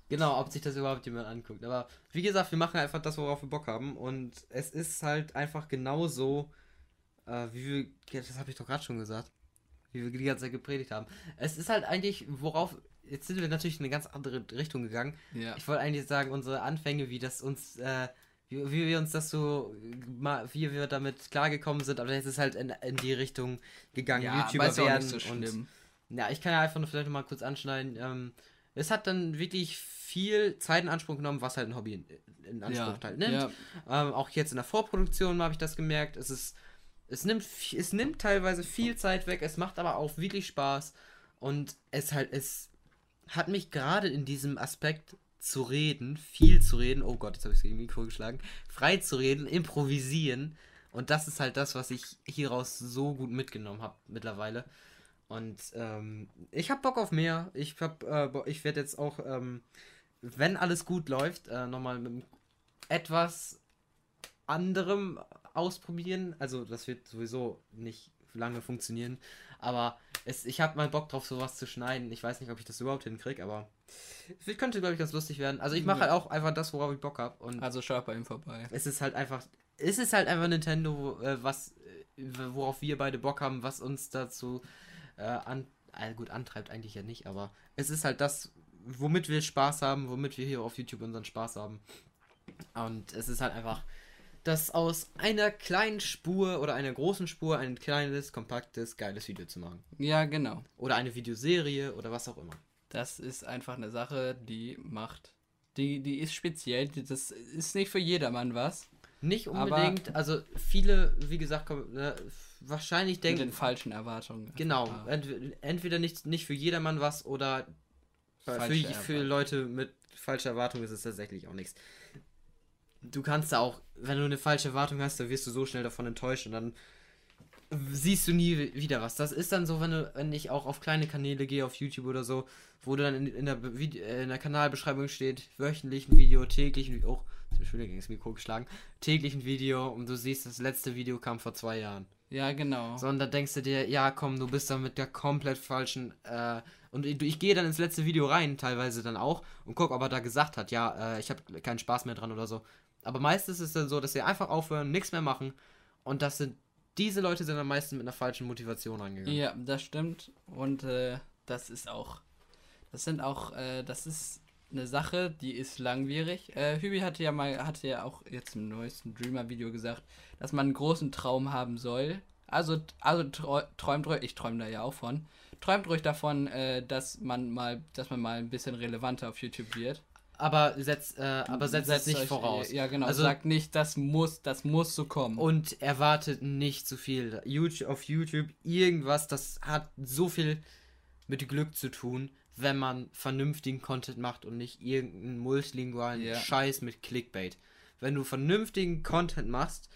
Genau, ob sich das überhaupt jemand anguckt. Aber wie gesagt, wir machen einfach das, worauf wir Bock haben. Und es ist halt einfach genauso, äh, wie wir. Das habe ich doch gerade schon gesagt. Wie wir die ganze Zeit gepredigt haben. Es ist halt eigentlich, worauf. Jetzt sind wir natürlich in eine ganz andere Richtung gegangen. Ja. Ich wollte eigentlich sagen, unsere Anfänge, wie das uns, äh, wie, wie wir uns das so, wie wir damit klargekommen sind, aber jetzt ist halt in, in die Richtung gegangen, ja, YouTuber werden. so und, ja, ich kann ja einfach nur vielleicht noch mal kurz anschneiden. Ähm, es hat dann wirklich viel Zeit in Anspruch genommen, was halt ein Hobby in, in Anspruch Ja, halt nimmt. ja. Ähm, auch jetzt in der Vorproduktion habe ich das gemerkt. Es ist, es nimmt, es nimmt teilweise viel Zeit weg. Es macht aber auch wirklich Spaß und es halt, es hat mich gerade in diesem Aspekt zu reden, viel zu reden. Oh Gott, jetzt habe ich es gegen Mikro geschlagen. Frei zu reden, improvisieren und das ist halt das, was ich hieraus so gut mitgenommen habe mittlerweile. Und ähm, ich habe Bock auf mehr. Ich hab, äh, ich werde jetzt auch, ähm, wenn alles gut läuft, äh, nochmal mit etwas anderem ausprobieren. Also das wird sowieso nicht lange funktionieren. Aber es, ich habe mal Bock drauf, sowas zu schneiden. Ich weiß nicht, ob ich das überhaupt hinkriege, aber es könnte, glaube ich, ganz lustig werden. Also ich mache Ja. halt auch einfach das, worauf ich Bock habe. Und Also schaut bei ihm vorbei. es ist halt einfach, es ist halt einfach Nintendo, äh, was, äh, worauf wir beide Bock haben, was uns dazu äh, an, äh, gut antreibt eigentlich ja nicht, aber es ist halt das, womit wir Spaß haben, womit wir hier auf YouTube unseren Spaß haben. Und es ist halt einfach, dass aus einer kleinen Spur oder einer großen Spur ein kleines, kompaktes, geiles Video zu machen. Ja, genau. Oder eine Videoserie oder was auch immer. Das ist einfach eine Sache, die macht. Die, die ist speziell. Das ist nicht für jedermann was. Nicht Aber- unbedingt, also viele, wie gesagt, kommen, äh, wahrscheinlich Mit denken, den falschen Erwartungen. Genau, entweder, nicht, nicht für jedermann was oder für, Falsche für. Leute mit falscher Erwartung ist es tatsächlich auch nichts. Du kannst da auch, wenn du eine falsche Erwartung hast, dann wirst du so schnell davon enttäuscht und dann siehst du nie wi- wieder was. Das ist dann so, wenn du, wenn ich auch auf kleine Kanäle gehe, auf YouTube oder so, wo du dann in, in, der, äh, in der Kanalbeschreibung steht, wöchentlich ein Video, täglich ein Video, oh, schon wieder gegen das Mikro geschlagen, täglich ein Video und du siehst, das letzte Video kam vor zwei Jahren. Ja, genau. Sondern denkst du dir, ja komm, du bist da mit der komplett falschen, äh, und ich, ich gehe dann ins letzte Video rein, teilweise dann auch, und guck, ob er da gesagt hat, ja, äh, ich habe keinen Spaß mehr dran oder so. Aber meistens ist es dann so, dass sie einfach aufhören, nichts mehr machen, und das sind, diese Leute sind am meisten mit einer falschen Motivation angegangen. Ja, das stimmt. Und äh, das ist auch. Das sind auch. Äh, das ist eine Sache, die ist langwierig. Äh, Hübi hatte ja mal, hatte ja auch jetzt im neuesten Dreamer-Video gesagt, dass man einen großen Traum haben soll. Also, also träumt ruhig, ich träume da ja auch von. Träumt ruhig davon, äh, dass man mal, dass man mal ein bisschen relevanter auf YouTube wird. Aber setzt, äh, aber setzt es Setzt nicht euch- voraus. Ja, genau. Also- sagt nicht, das muss, das muss so kommen. Und erwartet nicht zu viel. YouTube, auf YouTube irgendwas, das hat so viel mit Glück zu tun, wenn man vernünftigen Content macht und nicht irgendeinen multilingualen Ja. Scheiß mit Clickbait. Wenn du vernünftigen Content machst,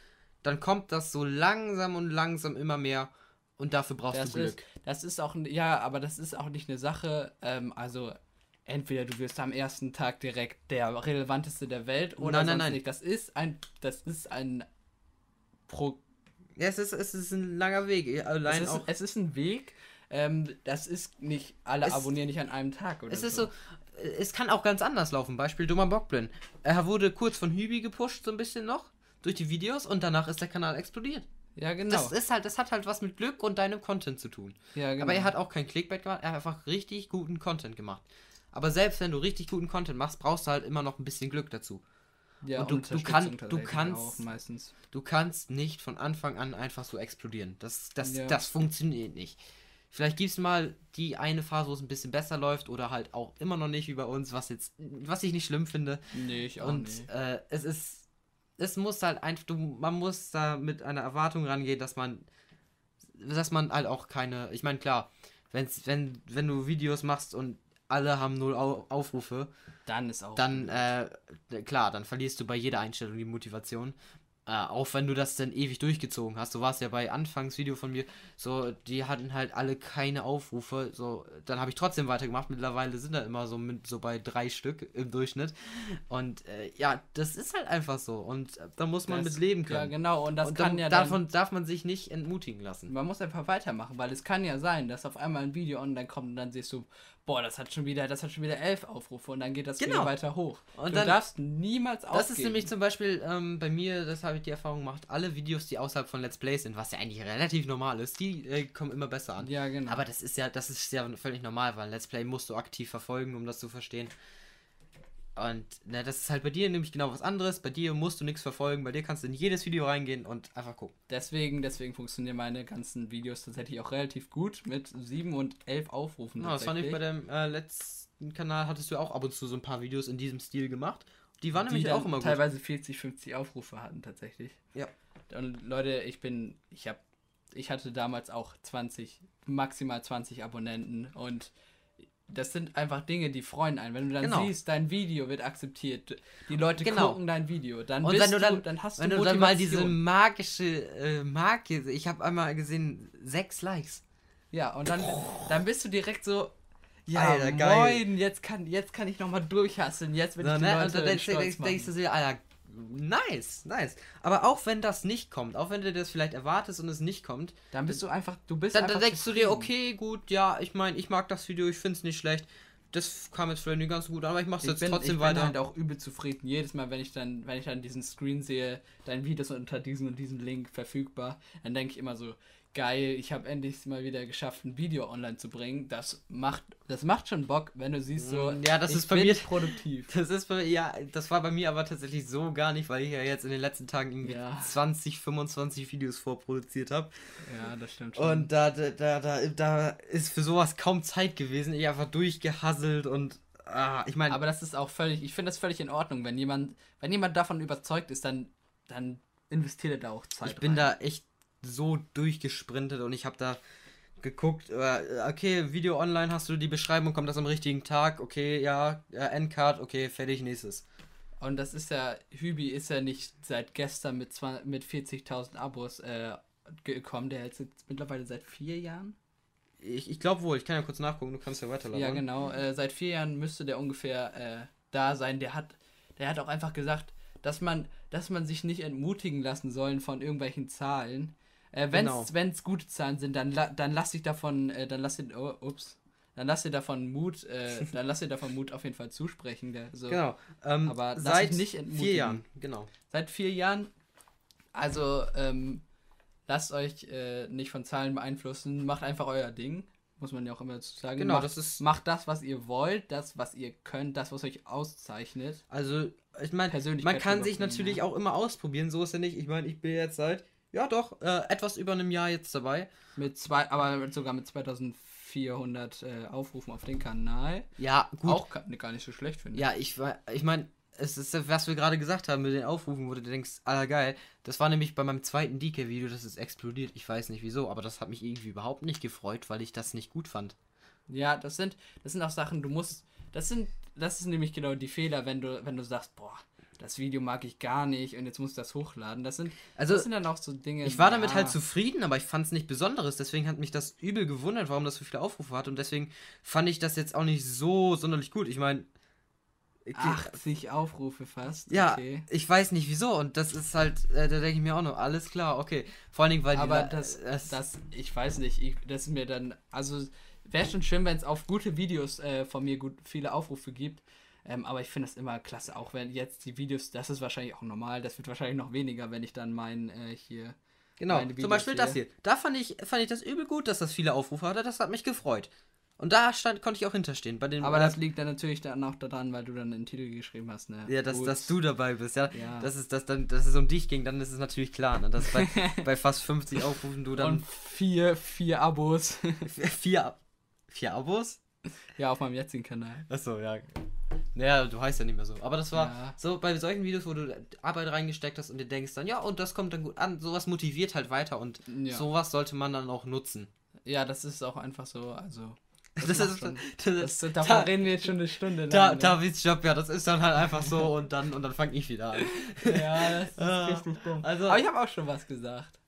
dann kommt das so langsam und langsam immer mehr und dafür brauchst das du Glück. Ist, das ist auch, ja, aber das ist auch nicht eine Sache, ähm, also entweder du wirst am ersten Tag direkt der relevanteste der Welt oder Nein, nein, sonst nein. nicht. Das ist ein, das ist ein Pro Ja, es ist, es ist ein langer Weg. es Allein ist, auch. es ist ein Weg. Ähm, das ist nicht, alle Es- abonnieren nicht an einem Tag oder Es ist so, es kann auch ganz anders laufen. Beispiel Dummer Bockblin. Er wurde kurz von Hübi gepusht, so ein bisschen noch, durch die Videos und danach ist der Kanal explodiert. Ja, genau. Das ist halt, das hat halt was mit Glück und deinem Content zu tun. ja, genau. Aber er hat auch kein Clickbait gemacht, er hat einfach richtig guten Content gemacht. Aber selbst wenn du richtig guten Content machst, brauchst du halt immer noch ein bisschen Glück dazu. ja, und du- du kann- du kannst-. Du kannst nicht von Anfang an einfach so explodieren. Das, das, Ja. das funktioniert nicht. Vielleicht gibt es mal die eine Phase, wo es ein bisschen besser läuft oder halt auch immer noch nicht wie bei uns, was jetzt, was ich nicht schlimm finde. Nee, ich auch Und nicht. äh, es ist, es muss halt einfach, du, man muss da mit einer Erwartung rangehen, dass man, dass man halt auch keine, ich meine klar, wenn's, wenn, wenn du Videos machst und alle haben null Au Aufrufe, Dann ist auch. dann, äh, klar, dann verlierst du bei jeder Einstellung die Motivation. Äh, auch wenn du das dann ewig durchgezogen hast. So war es ja bei Anfangsvideo von mir. So, die hatten halt alle keine Aufrufe. So, dann habe ich trotzdem weitergemacht. Mittlerweile sind da immer so mit so bei drei Stück im Durchschnitt. Und äh, ja, das ist halt einfach so. Und äh, da muss man das- mit leben Ja, können. genau. Und das und kann dann, ja davon darf man sich nicht entmutigen lassen. Man muss einfach weitermachen, weil es kann ja sein, dass auf einmal ein Video online kommt und dann siehst du, boah, das hat schon wieder, das hat schon wieder elf Aufrufe und dann geht das Genau. Video weiter hoch. Und du dann- darfst niemals aufgeben. Das ist nämlich zum Beispiel ähm, bei mir, das habe ich die Erfahrung gemacht, alle Videos, die außerhalb von Let's Plays sind, was ja eigentlich relativ normal ist, die äh, kommen immer besser an. Ja, genau. Aber das ist ja, das ist ja völlig normal, weil ein Let's Play musst du aktiv verfolgen, um das zu verstehen. Und na, das ist halt bei dir nämlich genau was anderes. Bei dir musst du nichts verfolgen, bei dir kannst du in jedes Video reingehen und einfach gucken. deswegen, deswegen funktionieren meine ganzen Videos tatsächlich auch relativ gut mit sieben und elf Aufrufen. Ja, das fand ich bei dem äh, letzten Kanal, hattest du auch ab und zu so ein paar Videos in diesem Stil gemacht. Die waren nämlich die auch dann immer gut. teilweise 40, 50 Aufrufe hatten tatsächlich. Ja. Und Leute, ich bin, ich habe, ich hatte damals auch 20, maximal 20 Abonnenten und das sind einfach Dinge, die freuen einen. Wenn du dann Genau. siehst, dein Video wird akzeptiert, die Leute Genau. gucken dein Video, dann Und bist wenn du dann, dann hast wenn du du dann mal diese magische äh, Marke, ich habe einmal gesehen, sechs Likes. Ja, und dann, dann bist du direkt so, ja, Alter, geil. moin, jetzt kann, jetzt kann ich nochmal durchhasseln, jetzt will So, ich die ne? Leute Und dann denkst, du- du dir, Alter, nice, nice. Aber auch wenn das nicht kommt, auch wenn du das vielleicht erwartest und es nicht kommt, Dann bist du einfach, du bist dann, dann denkst du dir, okay, gut, ja, ich meine, ich mag das Video, ich finde es nicht schlecht. Das kam jetzt vielleicht nicht ganz so gut, an, aber ich mache es Ich jetzt bin, trotzdem ich weiter. bin halt auch übel zufrieden. Jedes Mal, wenn ich dann, wenn ich dann diesen Screen sehe, dein Video ist unter diesem und diesem Link verfügbar, dann denke ich immer so, geil, ich habe endlich mal wieder geschafft, ein Video online zu bringen. Das macht, das macht schon Bock, wenn du siehst so, Mm, ja, das ist bei mir- produktiv. Das ist bei, ja, das war bei mir aber tatsächlich so gar nicht, weil ich ja jetzt in den letzten Tagen irgendwie Ja. 20, 25 Videos vorproduziert habe. Ja, das stimmt schon. Und da, da, da, da, da ist für sowas kaum Zeit gewesen. Ich einfach durchgehasselt und ah, ich meine, Aber das ist auch völlig, ich finde das völlig in Ordnung, wenn jemand, wenn jemand davon überzeugt ist, dann, dann investiert er da auch Zeit. ich bin rein. da echt so durchgesprintet und ich habe da geguckt, äh, okay, Video online, hast du die Beschreibung, kommt das am richtigen Tag, okay, ja, äh, Endcard, okay, fertig, nächstes. Und das ist ja, Hübi ist ja nicht seit gestern mit, 20 mit 40.000 Abos äh, gekommen, der ist jetzt mittlerweile seit vier Jahren. Ich, ich glaube wohl, ich kann ja kurz nachgucken, du kannst ja weiterlaufen. Ja, genau. Äh, seit vier Jahren müsste der ungefähr äh, da sein. Der hat, der hat auch einfach gesagt, dass man, dass man sich nicht entmutigen lassen sollen von irgendwelchen Zahlen. Äh, Wenn es Genau. gute Zahlen sind, dann, dann lass dich davon, äh, dann lass dir, oh, ups, dann lass dir davon Mut, äh, dann lass dir davon Mut auf jeden Fall zusprechen. Der, so. Genau. Ähm, Aber seit nicht entmutigen. vier Jahren, genau. Seit vier Jahren. Also, ähm, lasst euch äh, nicht von Zahlen beeinflussen. Macht einfach euer Ding. Muss man ja auch immer dazu sagen. Genau, macht, das ist- macht das, was ihr wollt, das, was ihr könnt, das, was euch auszeichnet. Also, ich meine, man kann sich natürlich ja. auch immer ausprobieren, so ist ja nicht. Ich meine, ich bin jetzt seit, ja doch, äh, etwas über einem Jahr jetzt dabei. Mit zwei, aber sogar mit 2400 äh, Aufrufen auf den Kanal. Ja, gut. Auch gar nicht so schlecht, finde ich. Ja, ich, war- ich meine, es ist, was wir gerade gesagt haben mit den Aufrufen, wo du denkst, aller geil. Das war nämlich bei meinem zweiten DK-Video, das ist explodiert. Ich weiß nicht wieso, aber das hat mich irgendwie überhaupt nicht gefreut, weil ich das nicht gut fand. Ja, das sind, das sind auch Sachen, du musst, das sind, das ist nämlich genau die Fehler, wenn du, wenn du sagst, boah, das Video mag ich gar nicht und jetzt muss ich das hochladen. Das sind, Also, das sind dann auch so Dinge. Ich war damit ja, halt zufrieden, aber ich fand es nicht Besonderes. Deswegen hat mich das übel gewundert, warum das so viele Aufrufe hat. Und deswegen fand ich das jetzt auch nicht so sonderlich gut. Ich meine, 80 Aufrufe fast. ja, okay. ich weiß nicht wieso. Und das ist halt, äh, da denke ich mir auch noch, alles klar, okay. Vor allen Dingen, weil die Aber La- das, das, das, ich weiß nicht, ich, das ist mir dann, also wäre schon schön, wenn es auf gute Videos äh, von mir gut viele Aufrufe gibt. Ähm, aber ich finde das immer klasse, auch wenn jetzt die Videos, das ist wahrscheinlich auch normal, das wird wahrscheinlich noch weniger, wenn ich dann mein äh, hier. genau, zum Beispiel das hier. hier. Da fand ich, fand ich das übel gut, dass das viele Aufrufe hatte. Das hat mich gefreut. Und da stand, konnte ich auch hinterstehen. Bei den, Aber das liegt dann natürlich dann auch daran, weil du dann den Titel geschrieben hast, ne? Ja, dass, Gut. dass du dabei bist, ja. Ja. Das ist, dass, dann, dass es um dich ging, dann ist es natürlich klar, ne? Dass bei, bei fast 50 Aufrufen du dann Und vier, vier Abos. vier, vier Abos? ja, auf meinem jetzigen Kanal. Achso, ja. Naja, du heißt ja nicht mehr so. Aber das war Ja. so bei solchen Videos, wo du Arbeit reingesteckt hast und dir denkst dann, ja, und das kommt dann gut an. Sowas motiviert halt weiter und Ja. sowas sollte man dann auch nutzen. Ja, das ist auch einfach so, also. Das, macht ist, das, Das, davon da, reden wir jetzt schon eine Stunde lang. da, ne? Davids Job, ja, das ist dann halt einfach so und dann und dann fange ich wieder an. Ja, das ist Ah, richtig dumm. also- Aber ich habe auch schon was gesagt.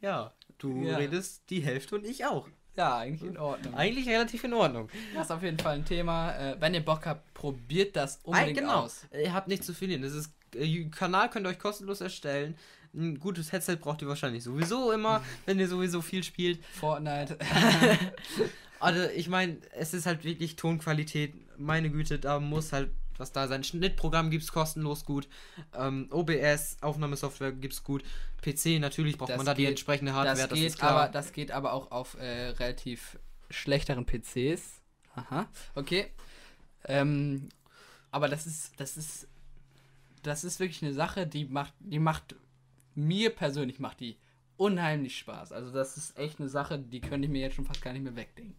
Ja, du Ja. redest die Hälfte und ich auch. Ja, eigentlich in Ordnung. Eigentlich relativ in Ordnung. Das ist auf jeden Fall ein Thema. Äh, wenn ihr Bock habt, probiert das unbedingt genau. aus. Ihr habt nicht zu verlieren. Das ist, äh, Kanal könnt ihr euch kostenlos erstellen. Ein gutes Headset braucht ihr wahrscheinlich sowieso immer, wenn ihr sowieso viel spielt. Fortnite. Also ich meine, es ist halt wirklich Tonqualität. Meine Güte, da muss halt was da sein. Schnittprogramm gibt's kostenlos gut. Ähm, OBS, Aufnahmesoftware gibt's gut. PC, natürlich braucht Das man da die geht- entsprechende Hardware, das, das, geht ist klar. aber, das geht aber auch auf äh, relativ schlechteren PCs. Aha. Okay. Ähm, aber das ist, das ist, das ist wirklich eine Sache, die macht, die macht mir persönlich macht die unheimlich Spaß. Also das ist echt eine Sache, die könnte ich mir jetzt schon fast gar nicht mehr wegdenken.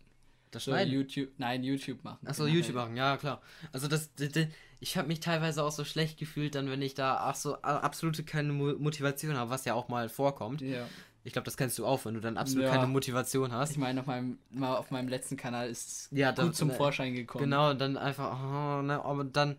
Das So Schneiden. YouTube, nein, YouTube machen. Achso, generell. YouTube machen, ja klar. Also das, d- d- ich habe mich teilweise auch so schlecht gefühlt, dann wenn ich da ach so absolute keine Mo Motivation habe, was ja auch mal vorkommt. Ja. Ich glaube, das kennst du auch, wenn du dann absolut Ja. keine Motivation hast. Ich meine, auf meinem, mal auf meinem letzten Kanal ist es Ja, gut da- zum ne, Vorschein gekommen. Genau, und dann einfach, oh, ne, aber dann,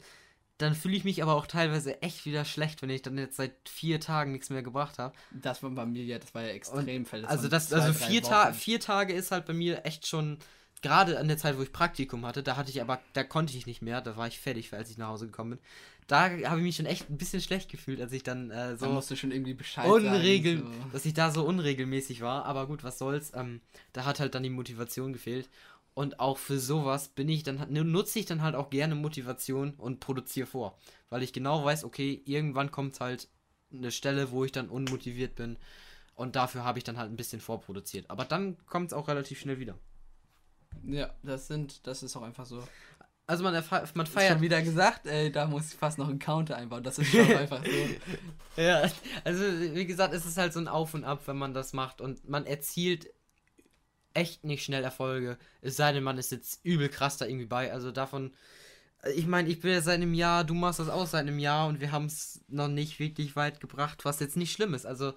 dann fühle ich mich aber auch teilweise echt wieder schlecht, wenn ich dann jetzt seit vier Tagen nichts mehr gebracht habe. Das war bei mir ja, das war ja Extremfälle. Also waren das, zwei, also vier, Ta vier Tage ist halt bei mir echt schon, gerade an der Zeit, wo ich Praktikum hatte, da hatte ich aber, da konnte ich nicht mehr, da war ich fertig, als ich nach Hause gekommen bin. Da habe ich mich schon echt ein bisschen schlecht gefühlt, als ich dann äh, Da so musst du schon irgendwie Bescheid unregel, sagen. So. dass ich da so unregelmäßig war. Aber gut, was soll's. Ähm, da hat halt dann die Motivation gefehlt. Und auch für sowas bin ich dann nutze ich dann halt auch gerne Motivation und produziere vor, weil ich genau weiß, okay, irgendwann kommt halt eine Stelle, wo ich dann unmotiviert bin und dafür habe ich dann halt ein bisschen vorproduziert. Aber dann kommt es auch relativ schnell wieder. Ja, das sind, das ist auch einfach so. Also man, man Schon feiert wieder gesagt, ey, da muss ich fast noch einen Counter einbauen. Das ist schon einfach so. Ja, also wie gesagt, es ist halt so ein Auf und Ab, wenn man das macht und man erzielt echt nicht schnell Erfolge. Es sei denn, man ist jetzt übel krass da irgendwie bei. Also davon, ich meine, ich bin ja seit einem Jahr, du machst das auch seit einem Jahr und wir haben es noch nicht wirklich weit gebracht, was jetzt nicht schlimm ist. Also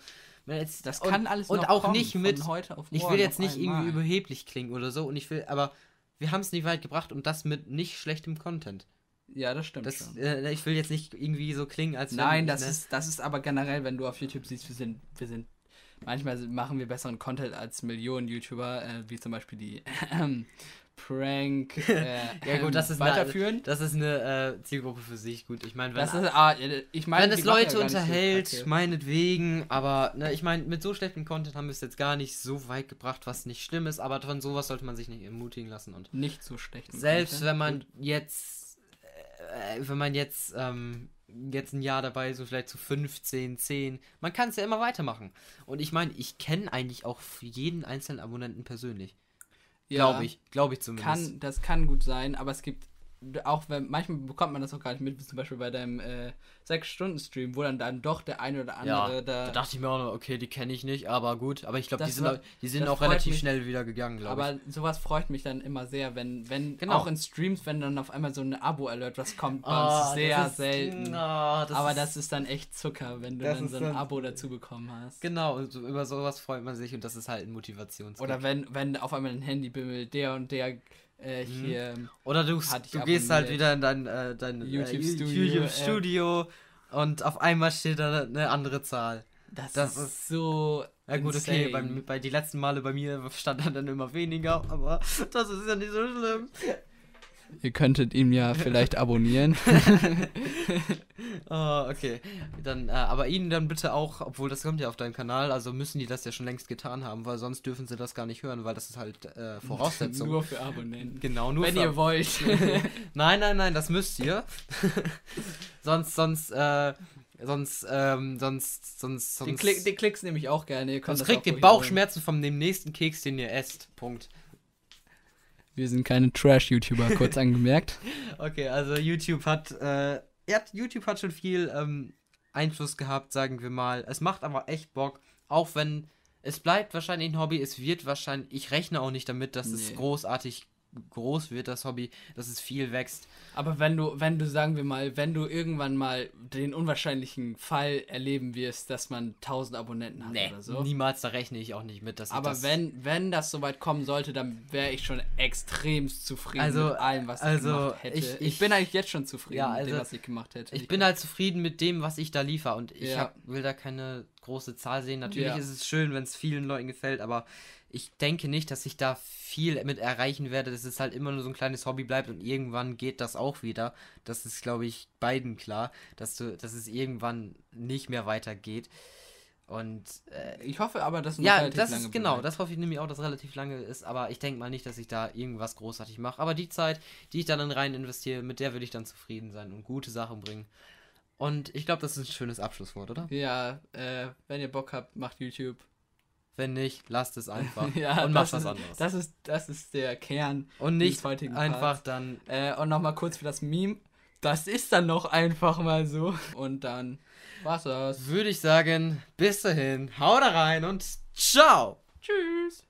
jetzt, Das und- kann alles und auch kommen, nicht mit. heute auf Ich morgen will jetzt nicht irgendwie einmal. überheblich klingen oder so und ich will, aber wir haben es nicht weit gebracht und das mit nicht schlechtem Content. Ja, das stimmt Das, äh, ich will jetzt nicht irgendwie so klingen, als wenn- Nein, das ne? ist, das ist aber generell, wenn du auf YouTube siehst, wir sind, wir sind, manchmal machen wir besseren Content als Millionen YouTuber, äh, wie zum Beispiel die Prank, äh, Ja gut, das ist weiterführen. Eine, das ist eine äh, Zielgruppe für sich. Gut, ich meine, wenn, das ist, ah, ich meine, wenn es ja Leute so unterhält, Kacke. meinetwegen, aber ne, ich meine, mit so schlechtem Content haben wir es jetzt gar nicht so weit gebracht, was nicht schlimm ist, aber von sowas sollte man sich nicht ermutigen lassen und nicht so schlecht. selbst wenn man jetzt, äh, wenn man jetzt ähm, jetzt ein Jahr dabei ist, so vielleicht zu 15, 10, man kann es ja immer weitermachen. Und ich meine, ich kenne eigentlich auch jeden einzelnen Abonnenten persönlich. Glaube ich, glaube ich zumindest. Kann, das kann gut sein, aber es gibt auch wenn manchmal bekommt man das auch gar nicht mit, wie zum Beispiel bei deinem äh, 6-Stunden-Stream, wo dann, dann doch der eine oder andere Ja, da. da dachte ich mir auch noch, okay, die kenne ich nicht, aber gut. Aber ich glaube, die sind, war- die sind auch relativ mich. schnell wieder gegangen, glaube aber sowas freut mich dann immer sehr, wenn, wenn Genau. auch in Streams, wenn dann auf einmal so eine Abo-Alert was kommt, ich. bei Ah, sehr ist- selten. ah, das aber ist- das ist dann echt Zucker, wenn du dann so ein dann- Abo dazu bekommen hast. Genau, und so, über sowas freut man sich und das ist halt ein Motivations. Oder wenn, wenn auf einmal ein Handy bimmelt, der und der Äh, hier. Oder du, du gehst halt wieder in dein, äh, dein YouTube äh, Studio, YouTube. Studio und auf einmal steht da eine andere Zahl. Das, Das ist ist- so. Ja gut, okay, insane. bei, bei die letzten Male bei mir stand dann immer weniger, aber das ist ja nicht so schlimm. Ihr könntet ihn ja vielleicht abonnieren. Oh, okay. Dann, äh, aber ihnen dann bitte auch, obwohl das kommt ja auf deinem Kanal, also müssen die das ja schon längst getan haben, weil sonst dürfen sie das gar nicht hören, weil das ist halt äh, Voraussetzung. Nur für Abonnenten. genau, nur Wenn für- ihr wollt. Nein, nein, nein, das müsst ihr. sonst, sonst, äh, sonst, ähm, sonst, sonst, sonst. Den, Klick, den Klicks nehme ich auch gerne. Ihr könnt sonst das kriegt ihr Bauchschmerzen von dem nächsten Keks, den ihr esst. Punkt. Wir sind keine Trash-YouTuber, kurz angemerkt. Okay, also YouTube hat, äh, ja, YouTube hat schon viel ähm, Einfluss gehabt, sagen wir mal. Es macht aber echt Bock, auch wenn es bleibt wahrscheinlich ein Hobby. Es wird wahrscheinlich, ich rechne auch nicht damit, dass es Nee. großartig groß wird, das Hobby, dass es viel wächst. Aber wenn du, wenn du, sagen wir mal, wenn du irgendwann mal den unwahrscheinlichen Fall erleben wirst, dass man 1000 Abonnenten hat oder so. niemals, da rechne ich auch nicht mit, dass ich Aber das wenn, wenn das soweit kommen sollte, dann wäre ich schon extremst zufrieden Also- mit allem, was ich also, gemacht hätte. ich- Ich, ich- bin eigentlich jetzt schon zufrieden Ja, mit dem, also, was ich gemacht hätte. Ich bin halt zufrieden mit dem, was ich da liefere und ich Ja. hab, will da keine große Zahl sehen. Natürlich Ja. ist es schön, wenn es vielen Leuten gefällt, aber ich denke nicht, dass ich da viel mit erreichen werde, dass es halt immer nur so ein kleines Hobby bleibt und irgendwann geht das auch wieder. Das ist, glaube ich, beiden klar, dass du, dass es irgendwann nicht mehr weitergeht. Und äh, Ich hoffe aber, dass es ja, relativ das lange ist genau, bleibt. das hoffe ich nämlich auch, dass es relativ lange ist, aber ich denke mal nicht, dass ich da irgendwas großartig mache. Aber die Zeit, die ich dann in rein investiere, mit der würde ich dann zufrieden sein und gute Sachen bringen. Und ich glaube, das ist ein schönes Abschlusswort, oder? Ja, äh, wenn ihr Bock habt, macht YouTube. Wenn nicht, lasst es einfach ja, und macht was ist, anderes. Das ist, das ist der Kern. und nicht des heutigen einfach Parts. dann. Äh, und nochmal kurz für das Meme. Das ist dann noch einfach mal so. Und dann war's das. Würde ich sagen, bis dahin, hau da rein und ciao! Tschüss.